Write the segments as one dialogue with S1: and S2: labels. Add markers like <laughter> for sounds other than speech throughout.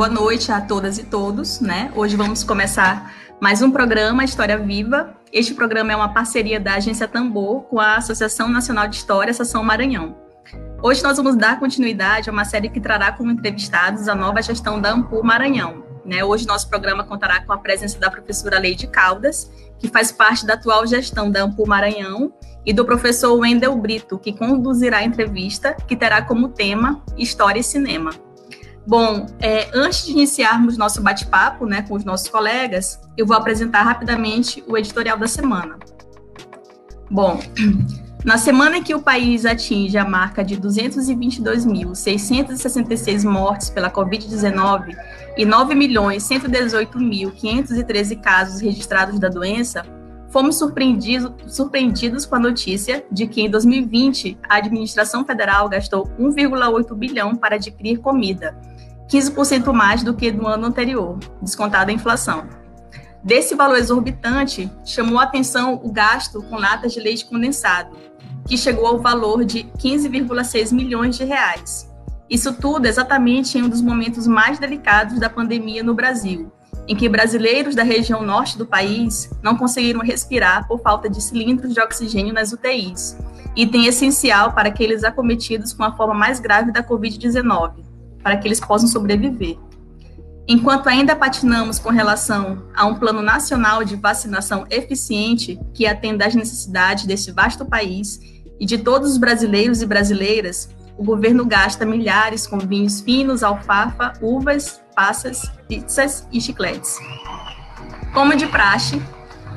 S1: Boa noite a todas e todos, né? Hoje vamos começar mais um programa História Viva. Este programa é uma parceria da Agência Tambor com a Associação Nacional de História, Seção Maranhão. Hoje nós vamos dar continuidade a uma série que trará como entrevistados a nova gestão da Ampul Maranhão. Né? Hoje nosso programa contará com a presença da professora Leide Caldas, que faz parte da atual gestão da Ampul Maranhão, e do professor Wendel Brito, que conduzirá a entrevista, que terá como tema História e Cinema. Bom, é, antes de iniciarmos nosso bate-papo né, com os nossos colegas, eu vou apresentar rapidamente o editorial da semana. Bom, <clears throat> na semana em que o país atinge a marca de 222.666 mortes pela Covid-19 e 9.118.513 casos registrados da doença, fomos surpreendidos, surpreendidos com a notícia de que em 2020 a administração federal gastou 1,8 bilhão para adquirir comida, 15% mais do que no ano anterior, descontada a inflação. Desse valor exorbitante, chamou a atenção o gasto com latas de leite condensado, que chegou ao valor de 15,6 milhões de reais. Isso tudo exatamente em um dos momentos mais delicados da pandemia no Brasil, em que brasileiros da região norte do país não conseguiram respirar por falta de cilindros de oxigênio nas UTIs, item essencial para aqueles acometidos com a forma mais grave da Covid-19, para que eles possam sobreviver. Enquanto ainda patinamos com relação a um plano nacional de vacinação eficiente que atenda às necessidades deste vasto país e de todos os brasileiros e brasileiras, o governo gasta milhares com vinhos finos, alfafa, uvas, passas, pizzas e chicletes. Como de praxe,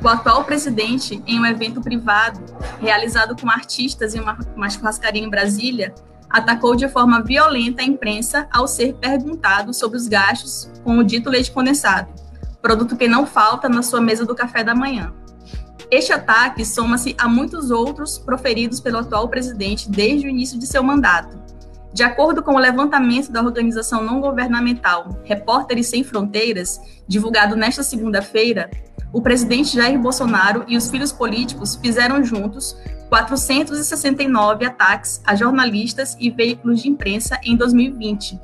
S1: o atual presidente, em um evento privado realizado com artistas em uma, uma churrascaria em Brasília, atacou de forma violenta a imprensa ao ser perguntado sobre os gastos com o dito leite condensado, produto que não falta na sua mesa do café da manhã. Este ataque soma-se a muitos outros proferidos pelo atual presidente desde o início de seu mandato. De acordo com o levantamento da organização não governamental Repórteres Sem Fronteiras, divulgado nesta segunda-feira, o presidente Jair Bolsonaro e os filhos políticos fizeram juntos 469 ataques a jornalistas e veículos de imprensa em 2020.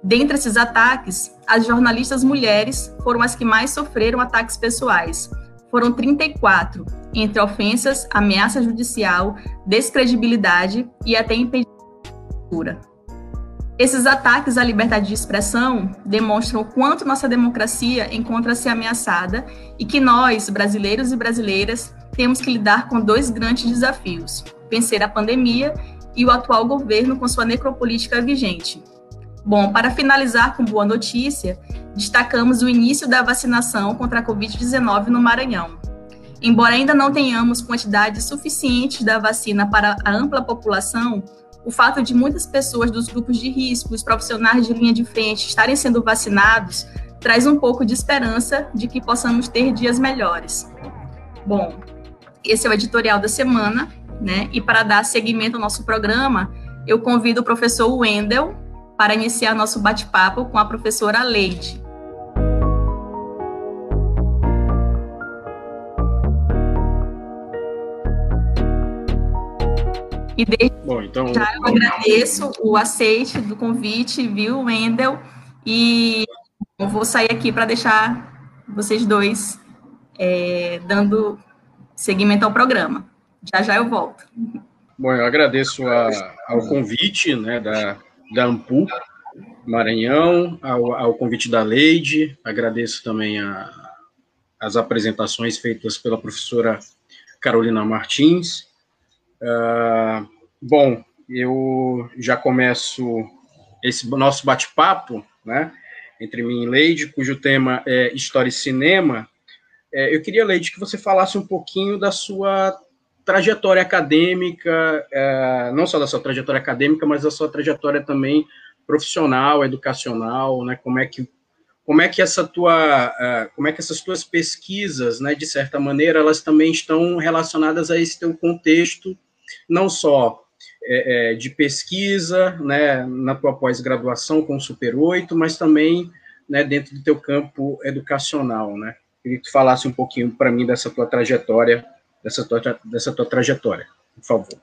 S1: Dentre esses ataques, as jornalistas mulheres foram as que mais sofreram ataques pessoais, foram 34, entre ofensas, ameaça judicial, descredibilidade e até impedimento. Esses ataques à liberdade de expressão demonstram o quanto nossa democracia encontra-se ameaçada e que nós, brasileiros e brasileiras, temos que lidar com dois grandes desafios: vencer a pandemia e o atual governo com sua necropolítica vigente. Bom, para finalizar com boa notícia, destacamos o início da vacinação contra a Covid-19 no Maranhão. Embora ainda não tenhamos quantidade suficiente da vacina para a ampla população, o fato de muitas pessoas dos grupos de risco, os profissionais de linha de frente estarem sendo vacinados, traz um pouco de esperança de que possamos ter dias melhores. Bom, esse é o editorial da semana, né? E para dar seguimento ao nosso programa, eu convido o professor Wendel para iniciar nosso bate-papo com a professora Leide. E desde Bom, então, já eu agradeço o aceite do convite, viu, Wendel? E eu vou sair aqui para deixar vocês dois é, dando seguimento ao programa. Já já eu volto.
S2: Bom, eu agradeço a, ao convite né, da, da Ampu Maranhão, ao, ao convite da Leide, agradeço também a, as apresentações feitas pela professora Carolina Martins. Uh, bom, eu já começo esse nosso bate-papo, né, entre mim e Leide, cujo tema é História e Cinema. É, eu queria, Leide, que você falasse um pouquinho da sua trajetória acadêmica, é, não só da sua trajetória acadêmica, mas da sua trajetória também profissional, educacional, né? Como é que como é que essa tua, uh, como é que essas tuas pesquisas, né, de certa maneira, elas também estão relacionadas a esse teu contexto, não só é, é, de pesquisa, né, na tua pós-graduação com o Super 8, mas também, né, dentro do teu campo educacional, né? Queria que tu falasse um pouquinho para mim dessa tua trajetória, dessa tua, dessa tua trajetória, por favor.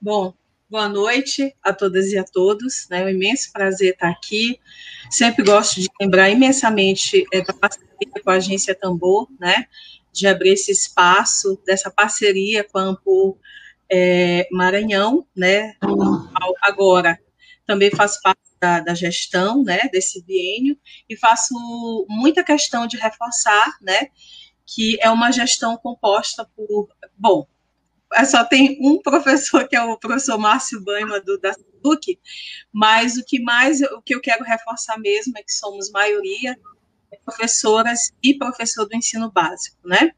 S3: Bom, Boa noite a todas e a todos. É um imenso prazer estar aqui. Sempre gosto de lembrar imensamente é, da parceria com a Agência Tambor, né? de abrir esse espaço, dessa parceria com a Ampul é, Maranhão, né? agora também faço parte da, da, gestão né, desse biênio e faço muita questão de reforçar né, que é uma gestão composta por, bom, é só tem um <laughs> professor que é o professor Márcio Banha do da SUC, mas o que mais o que eu quero reforçar mesmo é que somos maioria professoras e professor do ensino básico, né?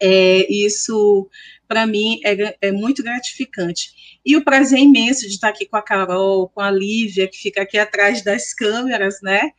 S3: É, isso para mim é, é, muito gratificante. E o prazer imenso de estar aqui com a Carol, com a Lívia, que fica aqui atrás das câmeras, né?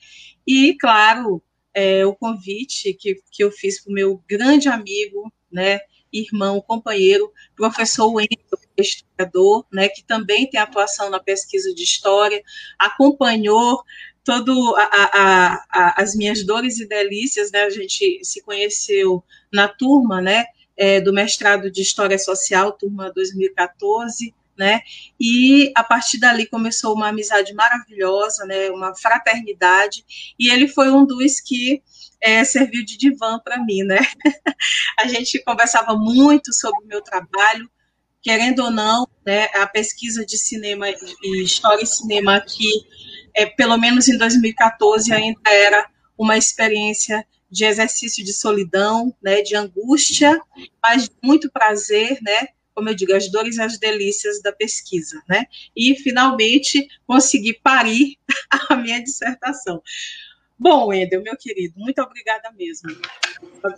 S3: E, claro, é, o convite que, que eu fiz para o meu grande amigo, né? irmão, companheiro, professor Wendel, historiador, né, que também tem atuação na pesquisa de história, acompanhou todo a, a, a, as minhas dores e delícias, né, a gente se conheceu na turma, né, é, do mestrado de História Social, turma 2014, né, e a partir dali começou uma amizade maravilhosa, né, uma fraternidade, e ele foi um dos que é, serviu de divã para mim, né? <laughs> a gente conversava muito sobre o meu trabalho, querendo ou não, né, a pesquisa de cinema e história e cinema aqui, é, pelo menos em 2014, ainda era uma experiência de exercício de solidão, né, de angústia, mas de muito prazer, né, como eu digo, as dores e as delícias da pesquisa, né, e finalmente consegui parir <laughs> a minha dissertação. Bom, Wendel, meu querido, muito obrigada mesmo.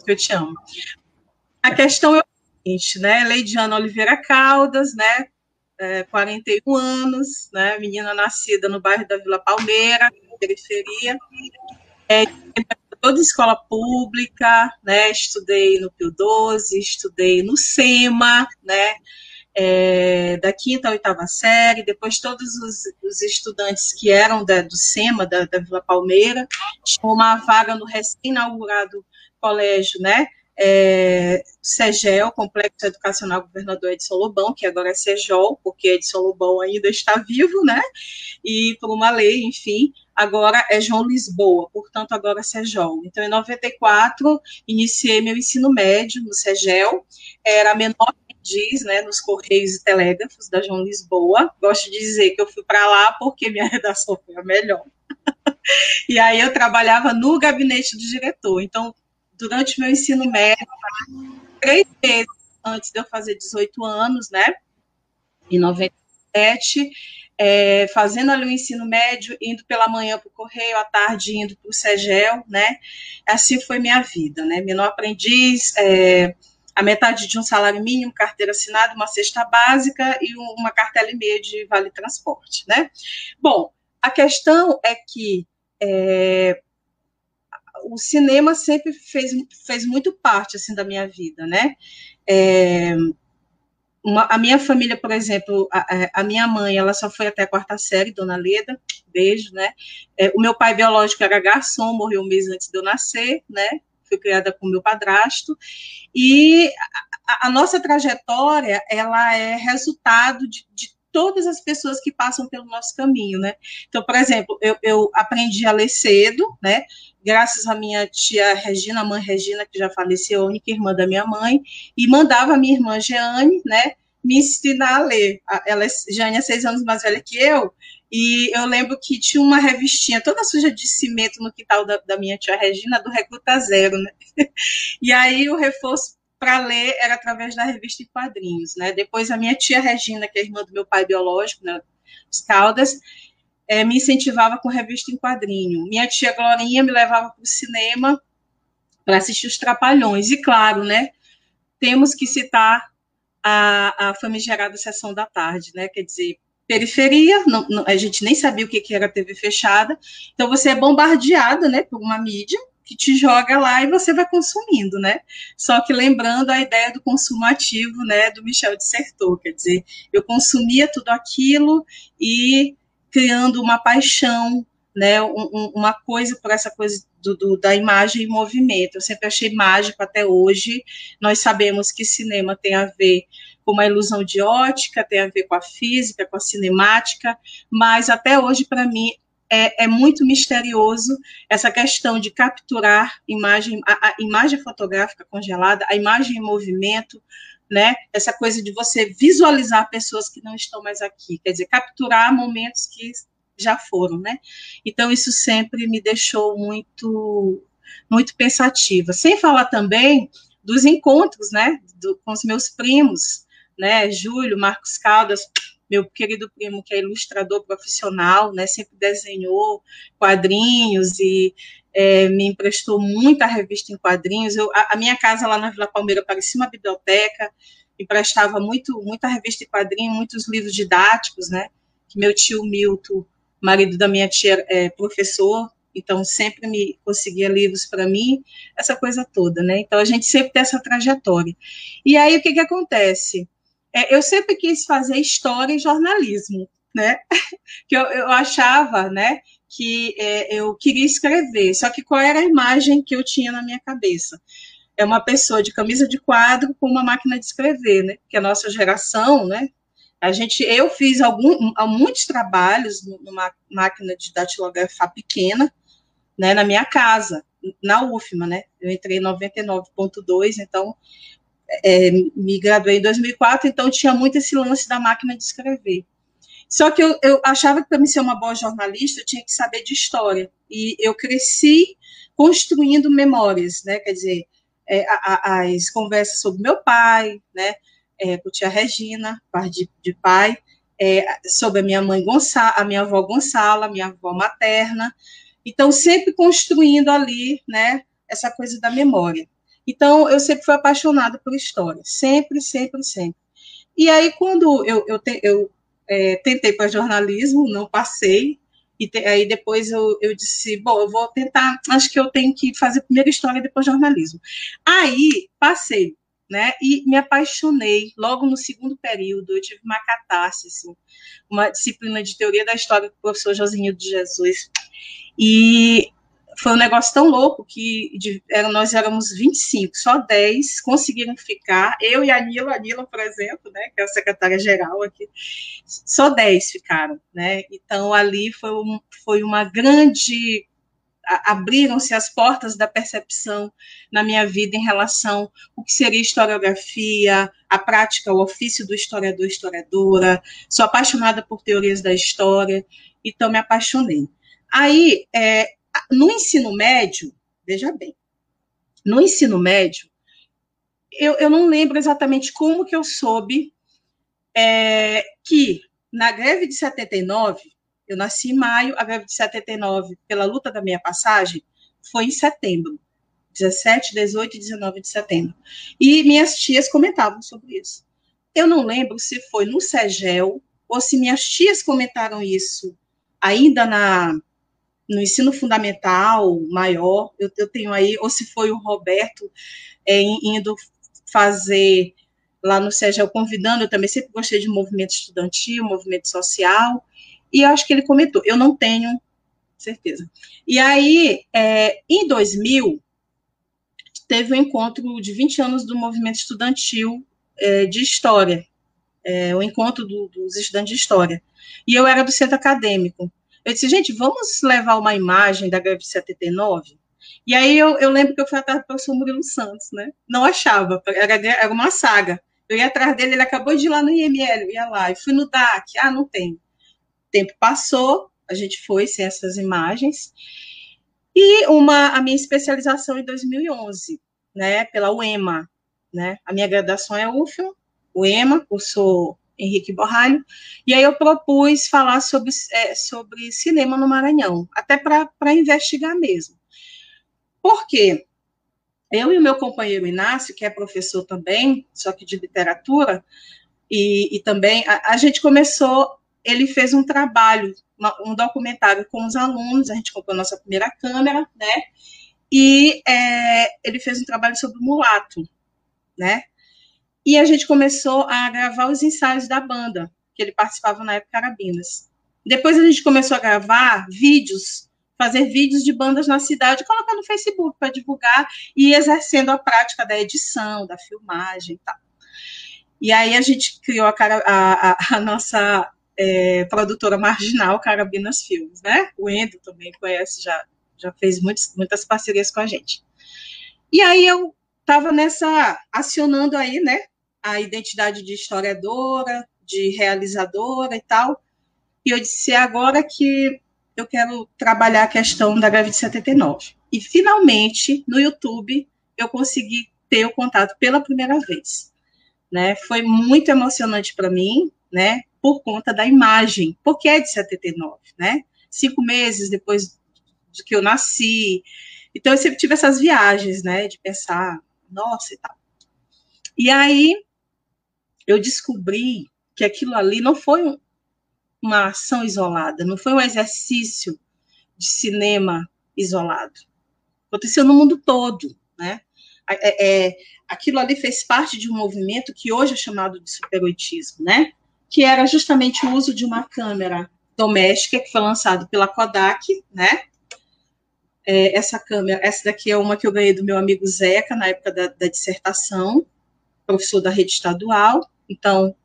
S3: Eu te amo. A questão é o seguinte, né? Leidiana Oliveira Caldas, né? É, 41 anos, né? Menina nascida no bairro da Vila Palmeira, periferia. É, toda escola pública, né? Estudei no Pio 12, estudei no SEMA, né? é, da quinta à oitava série, depois todos os, os estudantes que eram da, do SEMA, da, da, Vila Palmeira, tinham uma vaga no recém-inaugurado colégio, né, é, CEGEL, Complexo Educacional Governador Edson Lobão, que agora é CEJOL, porque Edson Lobão ainda está vivo, né, e por uma lei, enfim, agora é João Lisboa, portanto agora é CEJOL. Então, em 94, iniciei meu ensino médio no CEGEL, era menor diz, né, nos Correios e Telégrafos da João Lisboa. Gosto de dizer que eu fui para lá porque minha <laughs> redação foi a melhor. e aí eu trabalhava no gabinete do diretor. Então, durante meu ensino médio, três meses antes de eu fazer 18 anos, né, em 97, é, fazendo ali o ensino médio, indo pela manhã para o Correio, à tarde indo para o Segel, né, assim foi minha vida, né, menor aprendiz, é, a metade de um salário mínimo, carteira assinada, uma cesta básica e uma cartela e meia de vale transporte, né? Bom, a questão é que é, o cinema sempre fez, fez muito parte assim da minha vida, né? É, uma, a minha família, por exemplo, a, a, minha mãe, ela só foi até a quarta série, Dona Leda, beijo, né? É, o meu pai biológico era garçom, morreu um mês antes de eu nascer, né? fui criada com meu padrasto, e a, a nossa trajetória, ela é resultado de, de todas as pessoas que passam pelo nosso caminho, né? Então, por exemplo, eu, eu, aprendi a ler cedo, né? Graças à minha tia Regina, mãe Regina, que já faleceu, única irmã da minha mãe, e mandava a minha irmã Jeane, né? Me ensinar a ler. Ela, é, Jeane é seis anos mais velha que eu, e eu lembro que tinha uma revistinha toda suja de cimento no quintal da, da minha tia Regina, do Recruta Zero, né? <laughs> E aí o reforço para ler era através da revista em quadrinhos, né? Depois a minha tia Regina, que é irmã do meu pai biológico, né, os Caldas, é, me incentivava com revista em quadrinho. Minha tia Glorinha me levava para o cinema para assistir os Trapalhões. E claro, né? Temos que citar a, a famigerada sessão da tarde, né? Quer dizer, periferia, não, não, a gente nem sabia o que, que era TV fechada, então você é bombardeada, né, por uma mídia que te joga lá e você vai consumindo, né? Só que lembrando a ideia do consumo ativo, né, do Michel Dissertor, quer dizer, eu consumia tudo aquilo e criando uma paixão né, um, uma coisa por essa coisa do, do, da imagem e movimento. Eu sempre achei mágico até hoje. Nós sabemos que cinema tem a ver com uma ilusão de ótica, tem a ver com a física, com a cinemática, mas até hoje, para mim, é, é, muito misterioso essa questão de capturar imagem, a, a, imagem fotográfica congelada, a imagem em movimento, né? Essa coisa de você visualizar pessoas que não estão mais aqui, quer dizer, capturar momentos que já foram, né? Então isso sempre me deixou muito muito pensativa. Sem falar também dos encontros, né, do, com os meus primos, né, Júlio, Marcos Caldas, meu querido primo que é ilustrador profissional, né, sempre desenhou quadrinhos e é, me emprestou muita revista em quadrinhos. Eu, a, a, minha casa lá na Vila Palmeira parecia uma biblioteca, emprestava muito, muita revista em quadrinhos, muitos livros didáticos, né, que meu tio Milton, marido da minha tia, é professor, então sempre me conseguia livros para mim, essa coisa toda, né? Então a gente sempre tem essa trajetória. E aí o que que acontece? É, eu sempre quis fazer história e jornalismo, né? <laughs> que eu, eu achava, né, que é, eu queria escrever, só que qual era a imagem que eu tinha na minha cabeça? É uma pessoa de camisa de quadro com uma máquina de escrever, né? Que a nossa geração, né? A gente, eu fiz algum, muitos trabalhos numa máquina de datilografar pequena, né, na minha casa, na UFMA, né? Eu entrei em 99.2, então é, me graduei em 2004, então tinha muito esse lance da máquina de escrever. Só que eu, eu achava que para mim ser uma boa jornalista eu tinha que saber de história. E eu cresci construindo memórias, né? Quer dizer, é, a, a, as conversas sobre meu pai, né? É, com tia Regina, par de, de pai, é, sobre a minha mãe Gonçala, a minha avó Gonçala, minha avó materna. Então, sempre construindo ali, né? Essa coisa da memória. Então, eu sempre fui apaixonada por história, sempre, sempre, sempre. E aí, quando eu, eu, te, eu é, tentei para jornalismo, não passei, e te, aí depois eu, eu disse, bom, eu vou tentar, acho que eu tenho que fazer primeiro história e depois jornalismo. Aí, passei, né, e me apaixonei, logo no segundo período, eu tive uma catarse, assim, uma disciplina de teoria da história com o professor Josinho de Jesus, e foi um negócio tão louco que de, era, nós éramos 25, só 10 conseguiram ficar, eu e a Nila, a Nila, por exemplo, né, que é a secretária-geral aqui, só 10 ficaram, né, então ali foi, um, foi uma grande, abriram-se as portas da percepção na minha vida em relação ao que seria historiografia, a prática, o ofício do historiador, historiadora, sou apaixonada por teorias da história, então me apaixonei. Aí, é, no ensino médio, veja bem, no ensino médio, eu, eu não lembro exatamente como que eu soube é, que na greve de 79, eu nasci em maio, a greve de 79, pela luta da minha passagem, foi em setembro. 17, 18 e 19 de setembro. E minhas tias comentavam sobre isso. Eu não lembro se foi no SEGEL ou se minhas tias comentaram isso ainda na, no ensino fundamental maior, eu, eu, tenho aí, ou se foi o Roberto é, indo fazer lá no SEGEL, convidando, eu também sempre gostei de movimento estudantil, movimento social, e eu acho que ele comentou, eu não tenho certeza. E aí, é, em 2000, teve um encontro de 20 anos do movimento estudantil é, de História, é, o encontro do, dos estudantes de História, e eu era do centro acadêmico, eu disse, gente, vamos levar uma imagem da greve de 79? E aí eu, eu lembro que eu fui atrás do professor Murilo Santos, né? Não achava, era, era uma saga. Eu ia atrás dele, ele acabou de ir lá no IML, eu ia lá, e fui no DAC, ah, não tem. O tempo passou, a gente foi sem essas imagens, e uma, a minha especialização em 2011, né, pela UEMA, né, a minha graduação é UFM, UEMA, cursou Henrique Borralho, e aí eu propus falar sobre, é, sobre cinema no Maranhão, até para investigar mesmo. Por quê? Eu e o meu companheiro Inácio, que é professor também, só que de literatura, e, e também a, a, gente começou, ele fez um trabalho, uma, um documentário com os alunos, a gente comprou a nossa primeira câmera, né? E é, ele fez um trabalho sobre o mulato, né? E a gente começou a gravar os ensaios da banda, que ele participava na época Carabinas. Depois a gente começou a gravar vídeos, fazer vídeos de bandas na cidade, colocar no Facebook para divulgar e exercendo a prática da edição, da filmagem e tal. E aí a gente criou a, a, a, a nossa é, produtora marginal, Carabinas Filmes, né? O Endo também conhece, já, já fez muitos, muitas parcerias com a gente. E aí eu estava nessa, acionando aí, né, a identidade de historiadora, de realizadora e tal, e eu disse, é agora que eu quero trabalhar a questão da greve de 79. E, finalmente, no YouTube, eu consegui ter o contato pela primeira vez. Né? Foi muito emocionante para mim, né? por conta da imagem, porque é de 79, né? Cinco meses depois de que eu nasci. Então, eu sempre tive essas viagens, né? De pensar, nossa e tal. E aí, eu descobri que aquilo ali não foi uma ação isolada, não foi um exercício de cinema isolado. Aconteceu no mundo todo, né? É, é, aquilo ali fez parte de um movimento que hoje é chamado de superoitismo, né? que era justamente o uso de uma câmera doméstica que foi lançado pela Kodak, né? É, essa câmera, essa daqui é uma que eu ganhei do meu amigo Zeca na época da, da dissertação, professor da rede estadual. Então,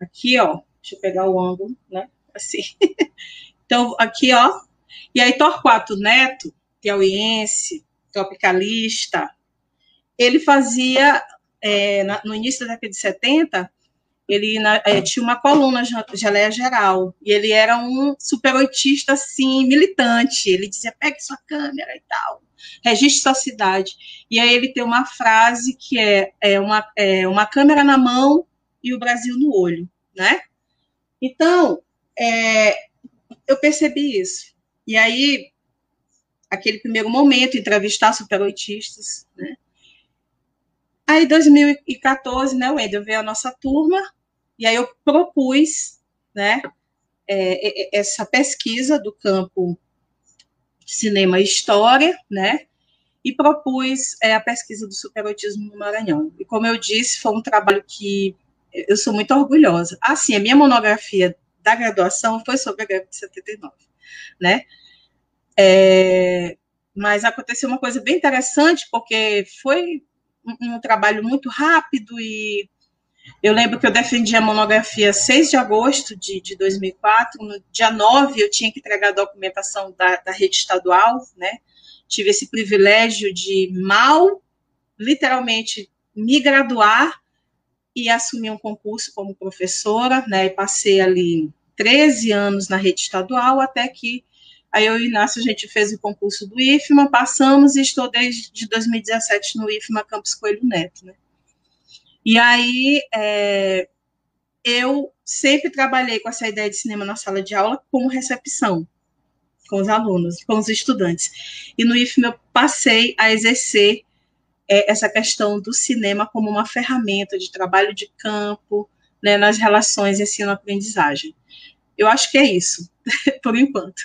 S3: aqui, ó, deixa eu pegar o ângulo, né? Assim. <laughs> então, aqui, ó. E aí, Torquato Neto, piauiense, tropicalista, ele fazia, é, no início da década de 70, ele é, tinha uma coluna Geleia Geral, e ele era um super oitista, assim, militante, ele dizia, pegue sua câmera e tal, registre sua cidade, e aí ele tem uma frase que é, é, uma, é uma câmera na mão e o Brasil no olho, né? Então, é, eu percebi isso, e aí, aquele primeiro momento, entrevistar superoitistas, né? Aí, 2014, né, Wendel veio a nossa turma, e aí eu propus, né, é, é, essa pesquisa do campo cinema e história, né, e propus é, a pesquisa do superotismo no Maranhão. E como eu disse, foi um trabalho que eu sou muito orgulhosa. Assim, a minha monografia da graduação foi sobre a greve de 79, né? É, mas aconteceu uma coisa bem interessante, porque foi um, um trabalho muito rápido e eu lembro que eu defendi a monografia 6 de agosto de, de 2004. No dia 9, eu tinha que entregar a documentação da, da rede estadual, né? Tive esse privilégio de mal, literalmente, me graduar e assumir um concurso como professora, né? E passei ali 13 anos na rede estadual, até que aí eu e Inácio, a gente fez o concurso do IFMA, passamos e estou desde 2017 no IFMA Campus Coelho Neto, né? E aí é, eu sempre trabalhei com essa ideia de cinema na sala de aula como recepção com os alunos, com os estudantes. E no IFM eu passei a exercer é, essa questão do cinema como uma ferramenta de trabalho de campo, né, nas relações ensino-aprendizagem. Eu acho que é isso, <laughs> por enquanto.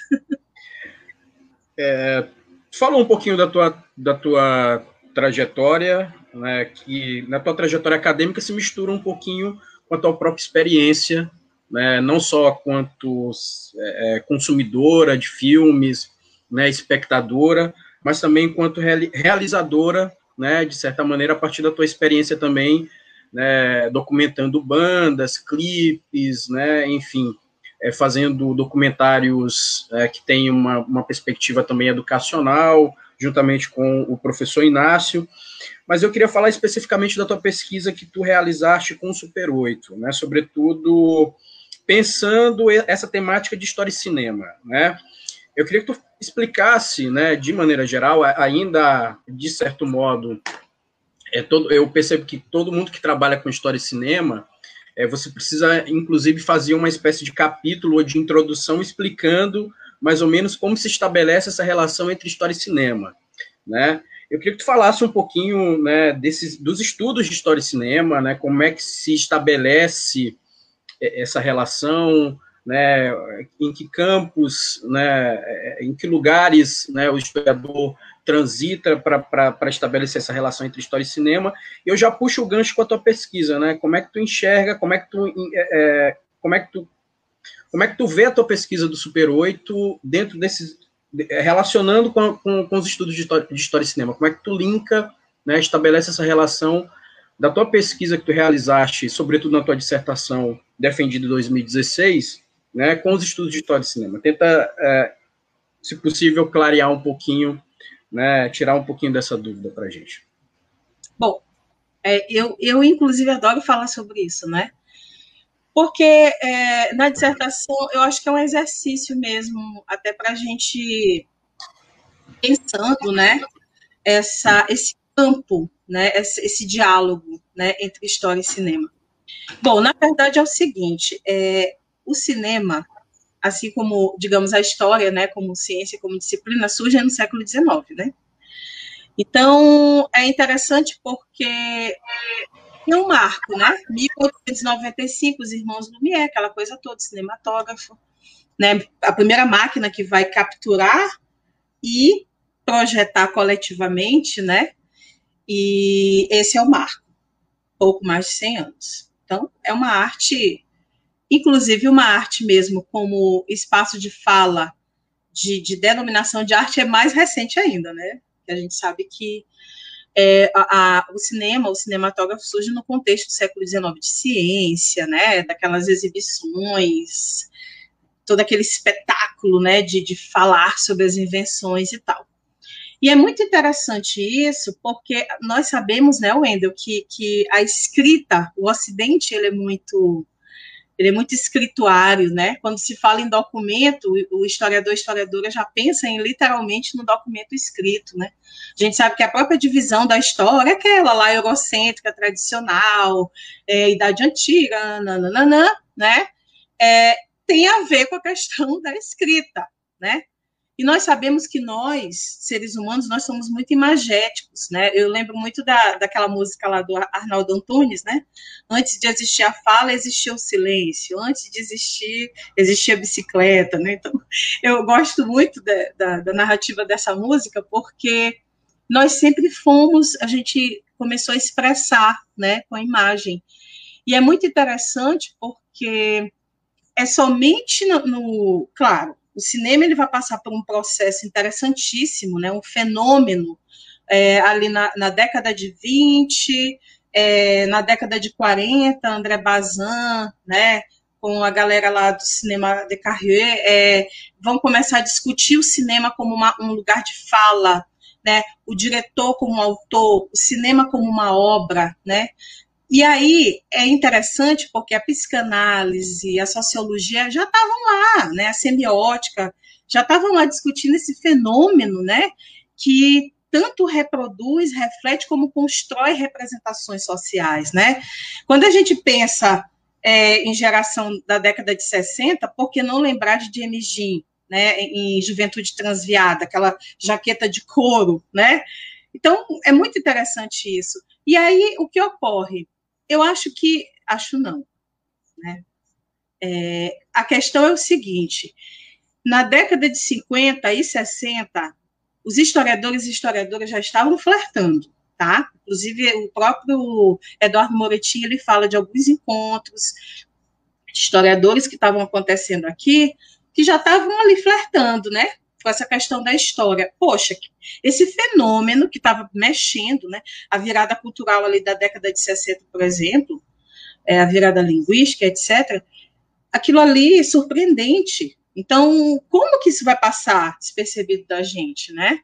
S2: É, fala um pouquinho da tua, da tua trajetória, né, que na tua trajetória acadêmica se mistura um pouquinho com a tua própria experiência, né, não só quanto é, é consumidora de filmes, né, espectadora, mas também enquanto realizadora, né, de certa maneira, a partir da tua experiência também, né, documentando bandas, clipes, né, enfim, é, fazendo documentários é, que têm uma, uma perspectiva também educacional, juntamente com o professor Inácio, mas eu queria falar especificamente da tua pesquisa que tu realizaste com o Super 8, né, sobretudo pensando essa temática de história e cinema, né, eu queria que tu explicasse, né, de maneira geral, ainda, de certo modo, é todo, eu percebo que todo mundo que trabalha com história e cinema, é, você precisa, inclusive, fazer uma espécie de capítulo ou de introdução explicando mais ou menos como se estabelece essa relação entre história e cinema, né? Eu queria que tu falasse um pouquinho, né, desses, dos estudos de história e cinema, né, como é que se estabelece essa relação, né, em que campos, né, em que lugares, né, o historiador transita para estabelecer essa relação entre história e cinema. Eu já puxo o gancho com a tua pesquisa, né? Como é que tu enxerga, como é que tu, é, como é que tu como é que tu vê a tua pesquisa do Super 8 dentro desses, relacionando com, com, com os estudos de história, de história e cinema? Como é que tu linka, né, estabelece essa relação da tua pesquisa que tu realizaste, sobretudo na tua dissertação defendida em 2016, né, com os estudos de história e cinema? Tenta, é, se possível, clarear um pouquinho, né, tirar um pouquinho dessa dúvida para a gente.
S3: Bom, é, eu, eu, inclusive, adoro falar sobre isso, né? Porque é, na dissertação eu acho que é um exercício mesmo, até para a gente pensando, né? Essa, esse campo, né? Esse, esse, diálogo, né? Entre história e cinema. Bom, na verdade é o seguinte: é, o cinema, assim como, digamos, a história, né? Como ciência, como disciplina, surge no século XIX, né? Então, é interessante porque é um marco, né? 1895, os irmãos Lumière, aquela coisa toda, cinematógrafo, né? A primeira máquina que vai capturar e projetar coletivamente, né? E esse é o marco, pouco mais de 100 anos. Então, é uma arte, inclusive uma arte mesmo, como espaço de fala, de, de denominação de arte, é mais recente ainda, né? a gente sabe que é, a, a, o cinema, o cinematógrafo surge no contexto do século XIX de ciência, né, daquelas exibições, todo aquele espetáculo, né, de, de falar sobre as invenções e tal. E é muito interessante isso, porque nós sabemos, né, Wendel, que, que a escrita, o Ocidente, ele é muito ele é muito escrituário, né? Quando se fala em documento, o historiador, historiadora já pensa em literalmente no documento escrito, né? A gente sabe que a própria divisão da história é aquela lá eurocêntrica, tradicional, é, idade antiga, nananana, né? É, tem a ver com a questão da escrita, né? E nós sabemos que nós, seres humanos, nós somos muito imagéticos, né? Eu lembro muito da, daquela música lá do Arnaldo Antunes, né? Antes de existir a fala, existia o silêncio. Antes de existir, existia a bicicleta, né? Então, <laughs> eu gosto muito da, da, da narrativa dessa música, porque nós sempre fomos, a gente começou a expressar, né? Com a imagem. E é muito interessante porque é somente no, no claro, o cinema ele vai passar por um processo interessantíssimo, né, um fenômeno é, ali na, na, década de 20, é, na década de 40, André Bazin, né, com a galera lá do cinema de Carrier, é, vão começar a discutir o cinema como uma, um lugar de fala, né, o diretor como autor, o cinema como uma obra, né, e aí é interessante porque a psicanálise, a sociologia já estavam lá, né? A semiótica já estavam lá discutindo esse fenômeno, né? Que tanto reproduz, reflete, como constrói representações sociais, né? Quando a gente pensa é, em geração da década de 60, por que não lembrar de James Jean, né? Em Juventude Transviada, aquela jaqueta de couro, né? Então, é muito interessante isso. E aí, o que ocorre? Eu acho que, acho não, né? É, a questão é o seguinte: na década de 50 e 60, os historiadores e historiadoras já estavam flertando, tá? Inclusive, o próprio Eduardo Moretti, ele fala de alguns encontros de historiadores que estavam acontecendo aqui, que já estavam ali flertando, né? Com essa questão da história. Poxa, esse fenômeno que estava mexendo, né, a virada cultural ali da década de 60, por exemplo, é, a virada linguística, etc., aquilo ali é surpreendente. Então, como que isso vai passar despercebido da gente, né?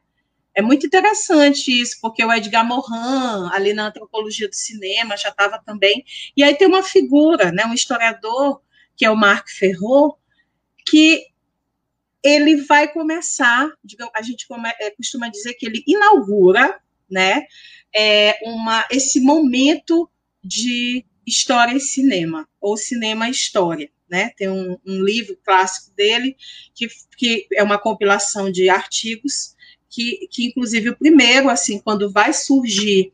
S3: É muito interessante isso, porque o Edgar Morin, ali na antropologia do cinema, já estava também. E aí tem uma figura, né, um historiador, que é o Marc Ferrot, que ele vai começar, digamos, a gente come, é, costuma dizer que ele inaugura, né, é, uma, esse momento de história e cinema, ou cinema e história, né, tem um, um livro clássico dele, que, que é uma compilação de artigos, que, que inclusive o primeiro, assim, quando vai surgir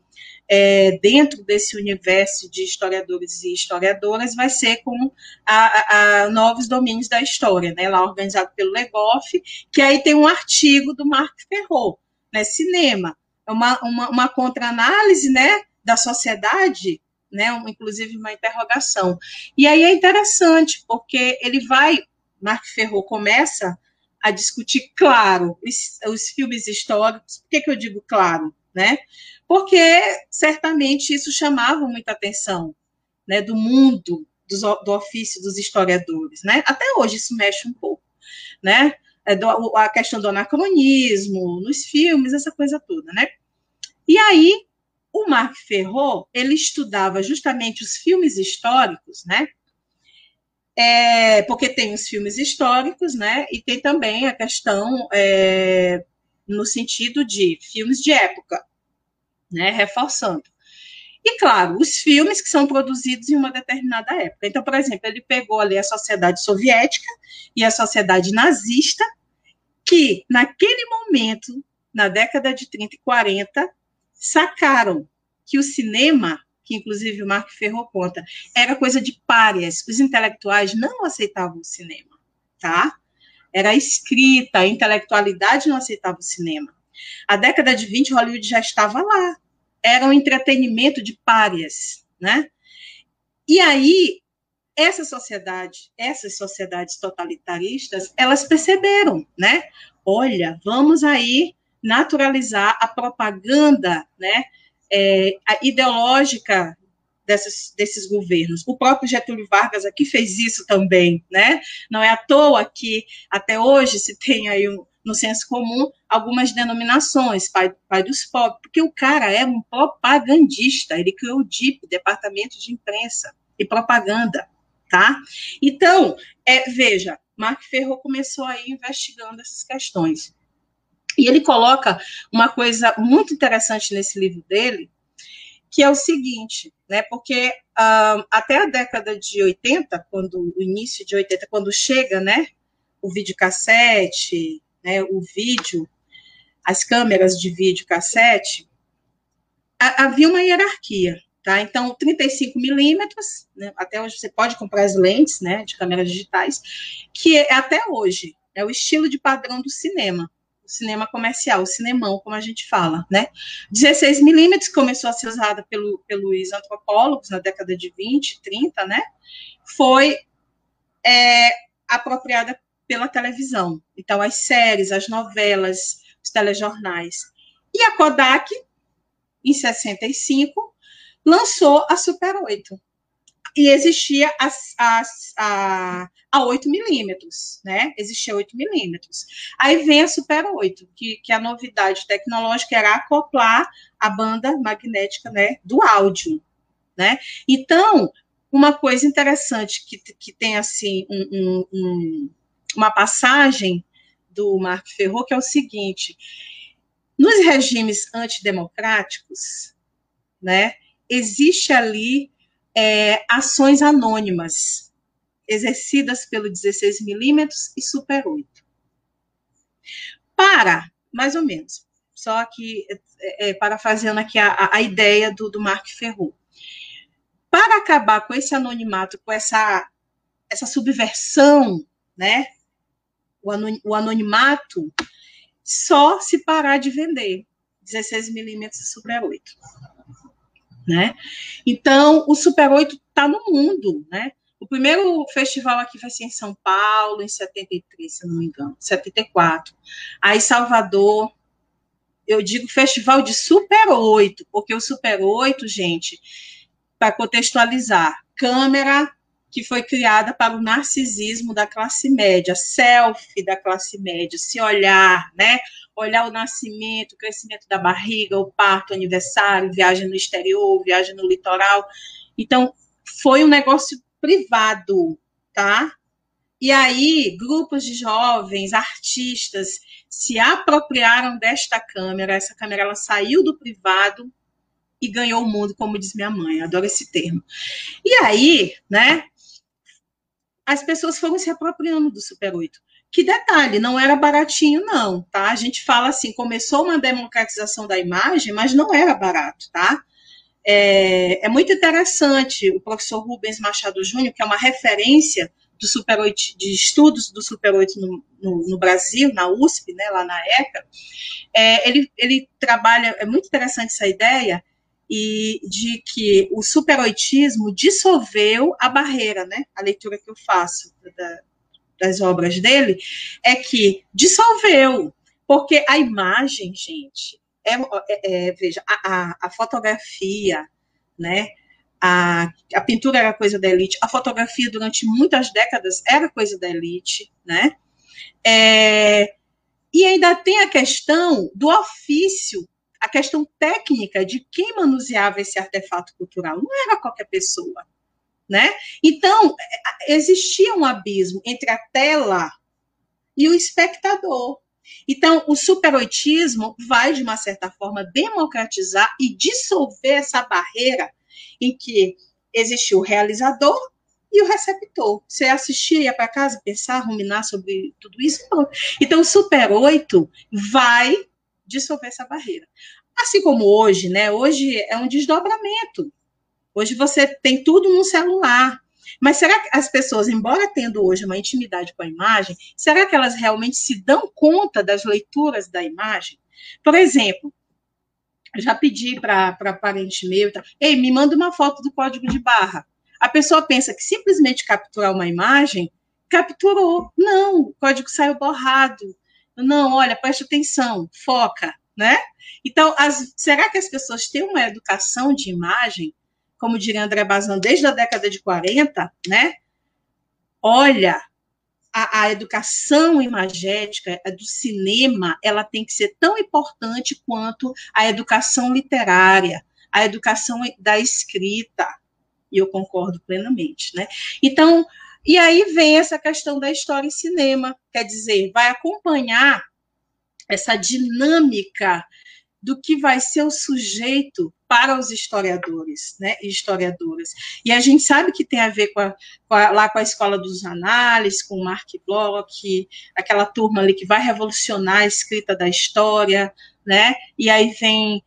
S3: é, dentro desse universo de historiadores e historiadoras vai ser com a, a, novos domínios da história, né, lá organizado pelo Legoff, que aí tem um artigo do Marc Ferrot, né, cinema, é uma, uma, uma contra-análise, né, da sociedade, né, inclusive uma interrogação. E aí é interessante, porque ele vai Marc Ferro começa a discutir, claro, os, os filmes históricos. Por que, que eu digo claro? Né? Porque certamente isso chamava muita atenção né, do mundo do, do ofício dos historiadores. Né? Até hoje isso mexe um pouco. Né? É a questão do anacronismo nos filmes, essa coisa toda. Né? E aí, o Marc Ferro, ele estudava justamente os filmes históricos, né? É, porque tem os filmes históricos, né? E tem também a questão é, no sentido de filmes de época, né? Reforçando. E, claro, os filmes que são produzidos em uma determinada época. Então, por exemplo, ele pegou ali a sociedade soviética e a sociedade nazista, que, naquele momento, na década de 30 e 40, sacaram que o cinema que inclusive o Marco Ferro conta, era coisa de párias. Os intelectuais não aceitavam o cinema, tá? Era a escrita, a intelectualidade não aceitava o cinema. A década de 20, Hollywood já estava lá. Era um entretenimento de párias, né? E aí, essa sociedade, essas sociedades totalitaristas, elas perceberam, né? Olha, vamos aí naturalizar a propaganda, né? é, ideológica desses, desses governos. O próprio Getúlio Vargas aqui fez isso também, né? Não é à toa que até hoje se tem aí um, no senso comum algumas denominações, pai, pai dos pobres, porque o cara é um propagandista, ele criou o DIP, Departamento de Imprensa e Propaganda, tá? Então, é, veja, Mark Ferro começou aí investigando essas questões. E ele coloca uma coisa muito interessante nesse livro dele, que é o seguinte, né? Porque uh, até a década de 80, quando o início de 80, quando chega, né, o videocassete, né, o vídeo, as câmeras de videocassete, havia uma hierarquia, tá? Então, 35 milímetros, né, até hoje você pode comprar as lentes, né, de câmeras digitais, que é, até hoje é o estilo de padrão do cinema cinema comercial, o cinemão, como a gente fala, né? 16 milímetros começou a ser usada pelo, pelos antropólogos na década de 20, 30, né? Foi é, apropriada pela televisão. Então, as séries, as novelas, os telejornais. E a Kodak, em 65, lançou a Super 8 e existia a, a, a, a 8 milímetros, né? Existia 8 milímetros. Aí vem a Super 8, que, que a novidade tecnológica era acoplar a banda magnética né, do áudio, né? Então, uma coisa interessante que, que tem, assim, um, um, uma passagem do Marco Ferro, que é o seguinte, nos regimes antidemocráticos, né, existe ali é, ações anônimas, exercidas pelo 16 milímetros e Super 8. Para, mais ou menos, só que, é, é, parafraseando aqui a, a ideia do, do Mark Ferro, para acabar com esse anonimato, com essa, essa subversão, né, o anonimato, só se parar de vender 16 milímetros e Super 8 né? Então, o Super 8 está no mundo, né? O primeiro festival aqui vai ser em São Paulo, em 73, se não me engano, 74. Aí, Salvador, eu digo festival de Super 8, porque o Super 8, gente, para contextualizar, câmera que foi criada para o narcisismo da classe média, selfie da classe média, se olhar, né? Olhar o nascimento, o crescimento da barriga, o parto, o aniversário, viagem no exterior, viagem no litoral. Então, foi um negócio privado, tá? E aí, grupos de jovens, artistas, se apropriaram desta câmera. Essa câmera ela saiu do privado e ganhou o mundo, como diz minha mãe. Adoro esse termo. E aí, né? as pessoas foram se apropriando do Super 8. Que detalhe, não era baratinho, não, tá? A gente fala assim, começou uma democratização da imagem, mas não era barato, tá? É, é muito interessante o professor Rubens Machado Júnior, que é uma referência do Super 8, de estudos do Super 8 no, no, no Brasil, na USP, né, lá na ECA, é, ele, ele trabalha, é muito interessante essa ideia, e de que o superoitismo dissolveu a barreira, né? A leitura que eu faço da, das obras dele, é que dissolveu, porque a imagem, gente, é, é, é veja, a, a, a, fotografia, né, a, a pintura era coisa da elite, a fotografia durante muitas décadas era coisa da elite, né, é, e ainda tem a questão do ofício, a questão técnica de quem manuseava esse artefato cultural, não era qualquer pessoa, né? Então, existia um abismo entre a tela e o espectador. Então, o superoitismo vai, de uma certa forma, democratizar e dissolver essa barreira em que existiu o realizador e o receptor. Você assistia, ia para casa, pensar, ruminar sobre tudo isso? Então, o Super 8 vai dissolver essa barreira. Assim como hoje, né? Hoje é um desdobramento. Hoje você tem tudo no celular. Mas será que as pessoas, embora tendo hoje uma intimidade com a imagem, será que elas realmente se dão conta das leituras da imagem? Por exemplo, já pedi para parente meu, tá, ei, me manda uma foto do código de barra. A pessoa pensa que simplesmente capturar uma imagem, capturou. Não, o código saiu borrado. Não, olha, preste atenção, foca, né? Então, as, será que as pessoas têm uma educação de imagem como diria André Bazin, desde a década de 40, né? Olha, a, a, educação imagética do cinema, ela tem que ser tão importante quanto a educação literária, a educação da escrita. E eu concordo plenamente, né? Então, e aí vem essa questão da história em cinema, quer dizer, vai acompanhar essa dinâmica do que vai ser o sujeito para os historiadores né, e historiadoras. E a gente sabe que tem a ver com, a, com a, lá com a Escola dos Análises, com o Mark Bloch, aquela turma ali que vai revolucionar a escrita da história, né? E aí vem,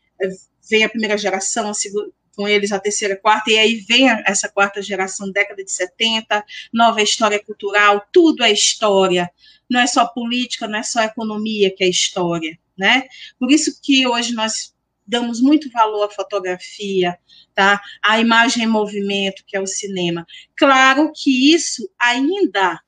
S3: vem a primeira geração, a segunda, com eles a terceira, quarta, e aí vem essa quarta geração, década de 70, nova história cultural, tudo é história, não é só política, não é só economia que é história, né? Por isso que hoje nós damos muito valor à fotografia, tá? À imagem em movimento, que é o cinema. Claro que isso ainda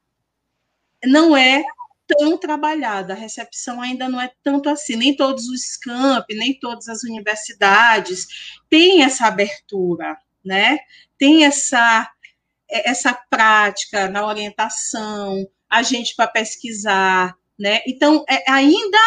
S3: não é tão trabalhada, a recepção ainda não é tanto assim, nem todos os campi, nem todas as universidades têm essa abertura, né? Tem essa essa prática na orientação, a gente para pesquisar, né? Então, é, ainda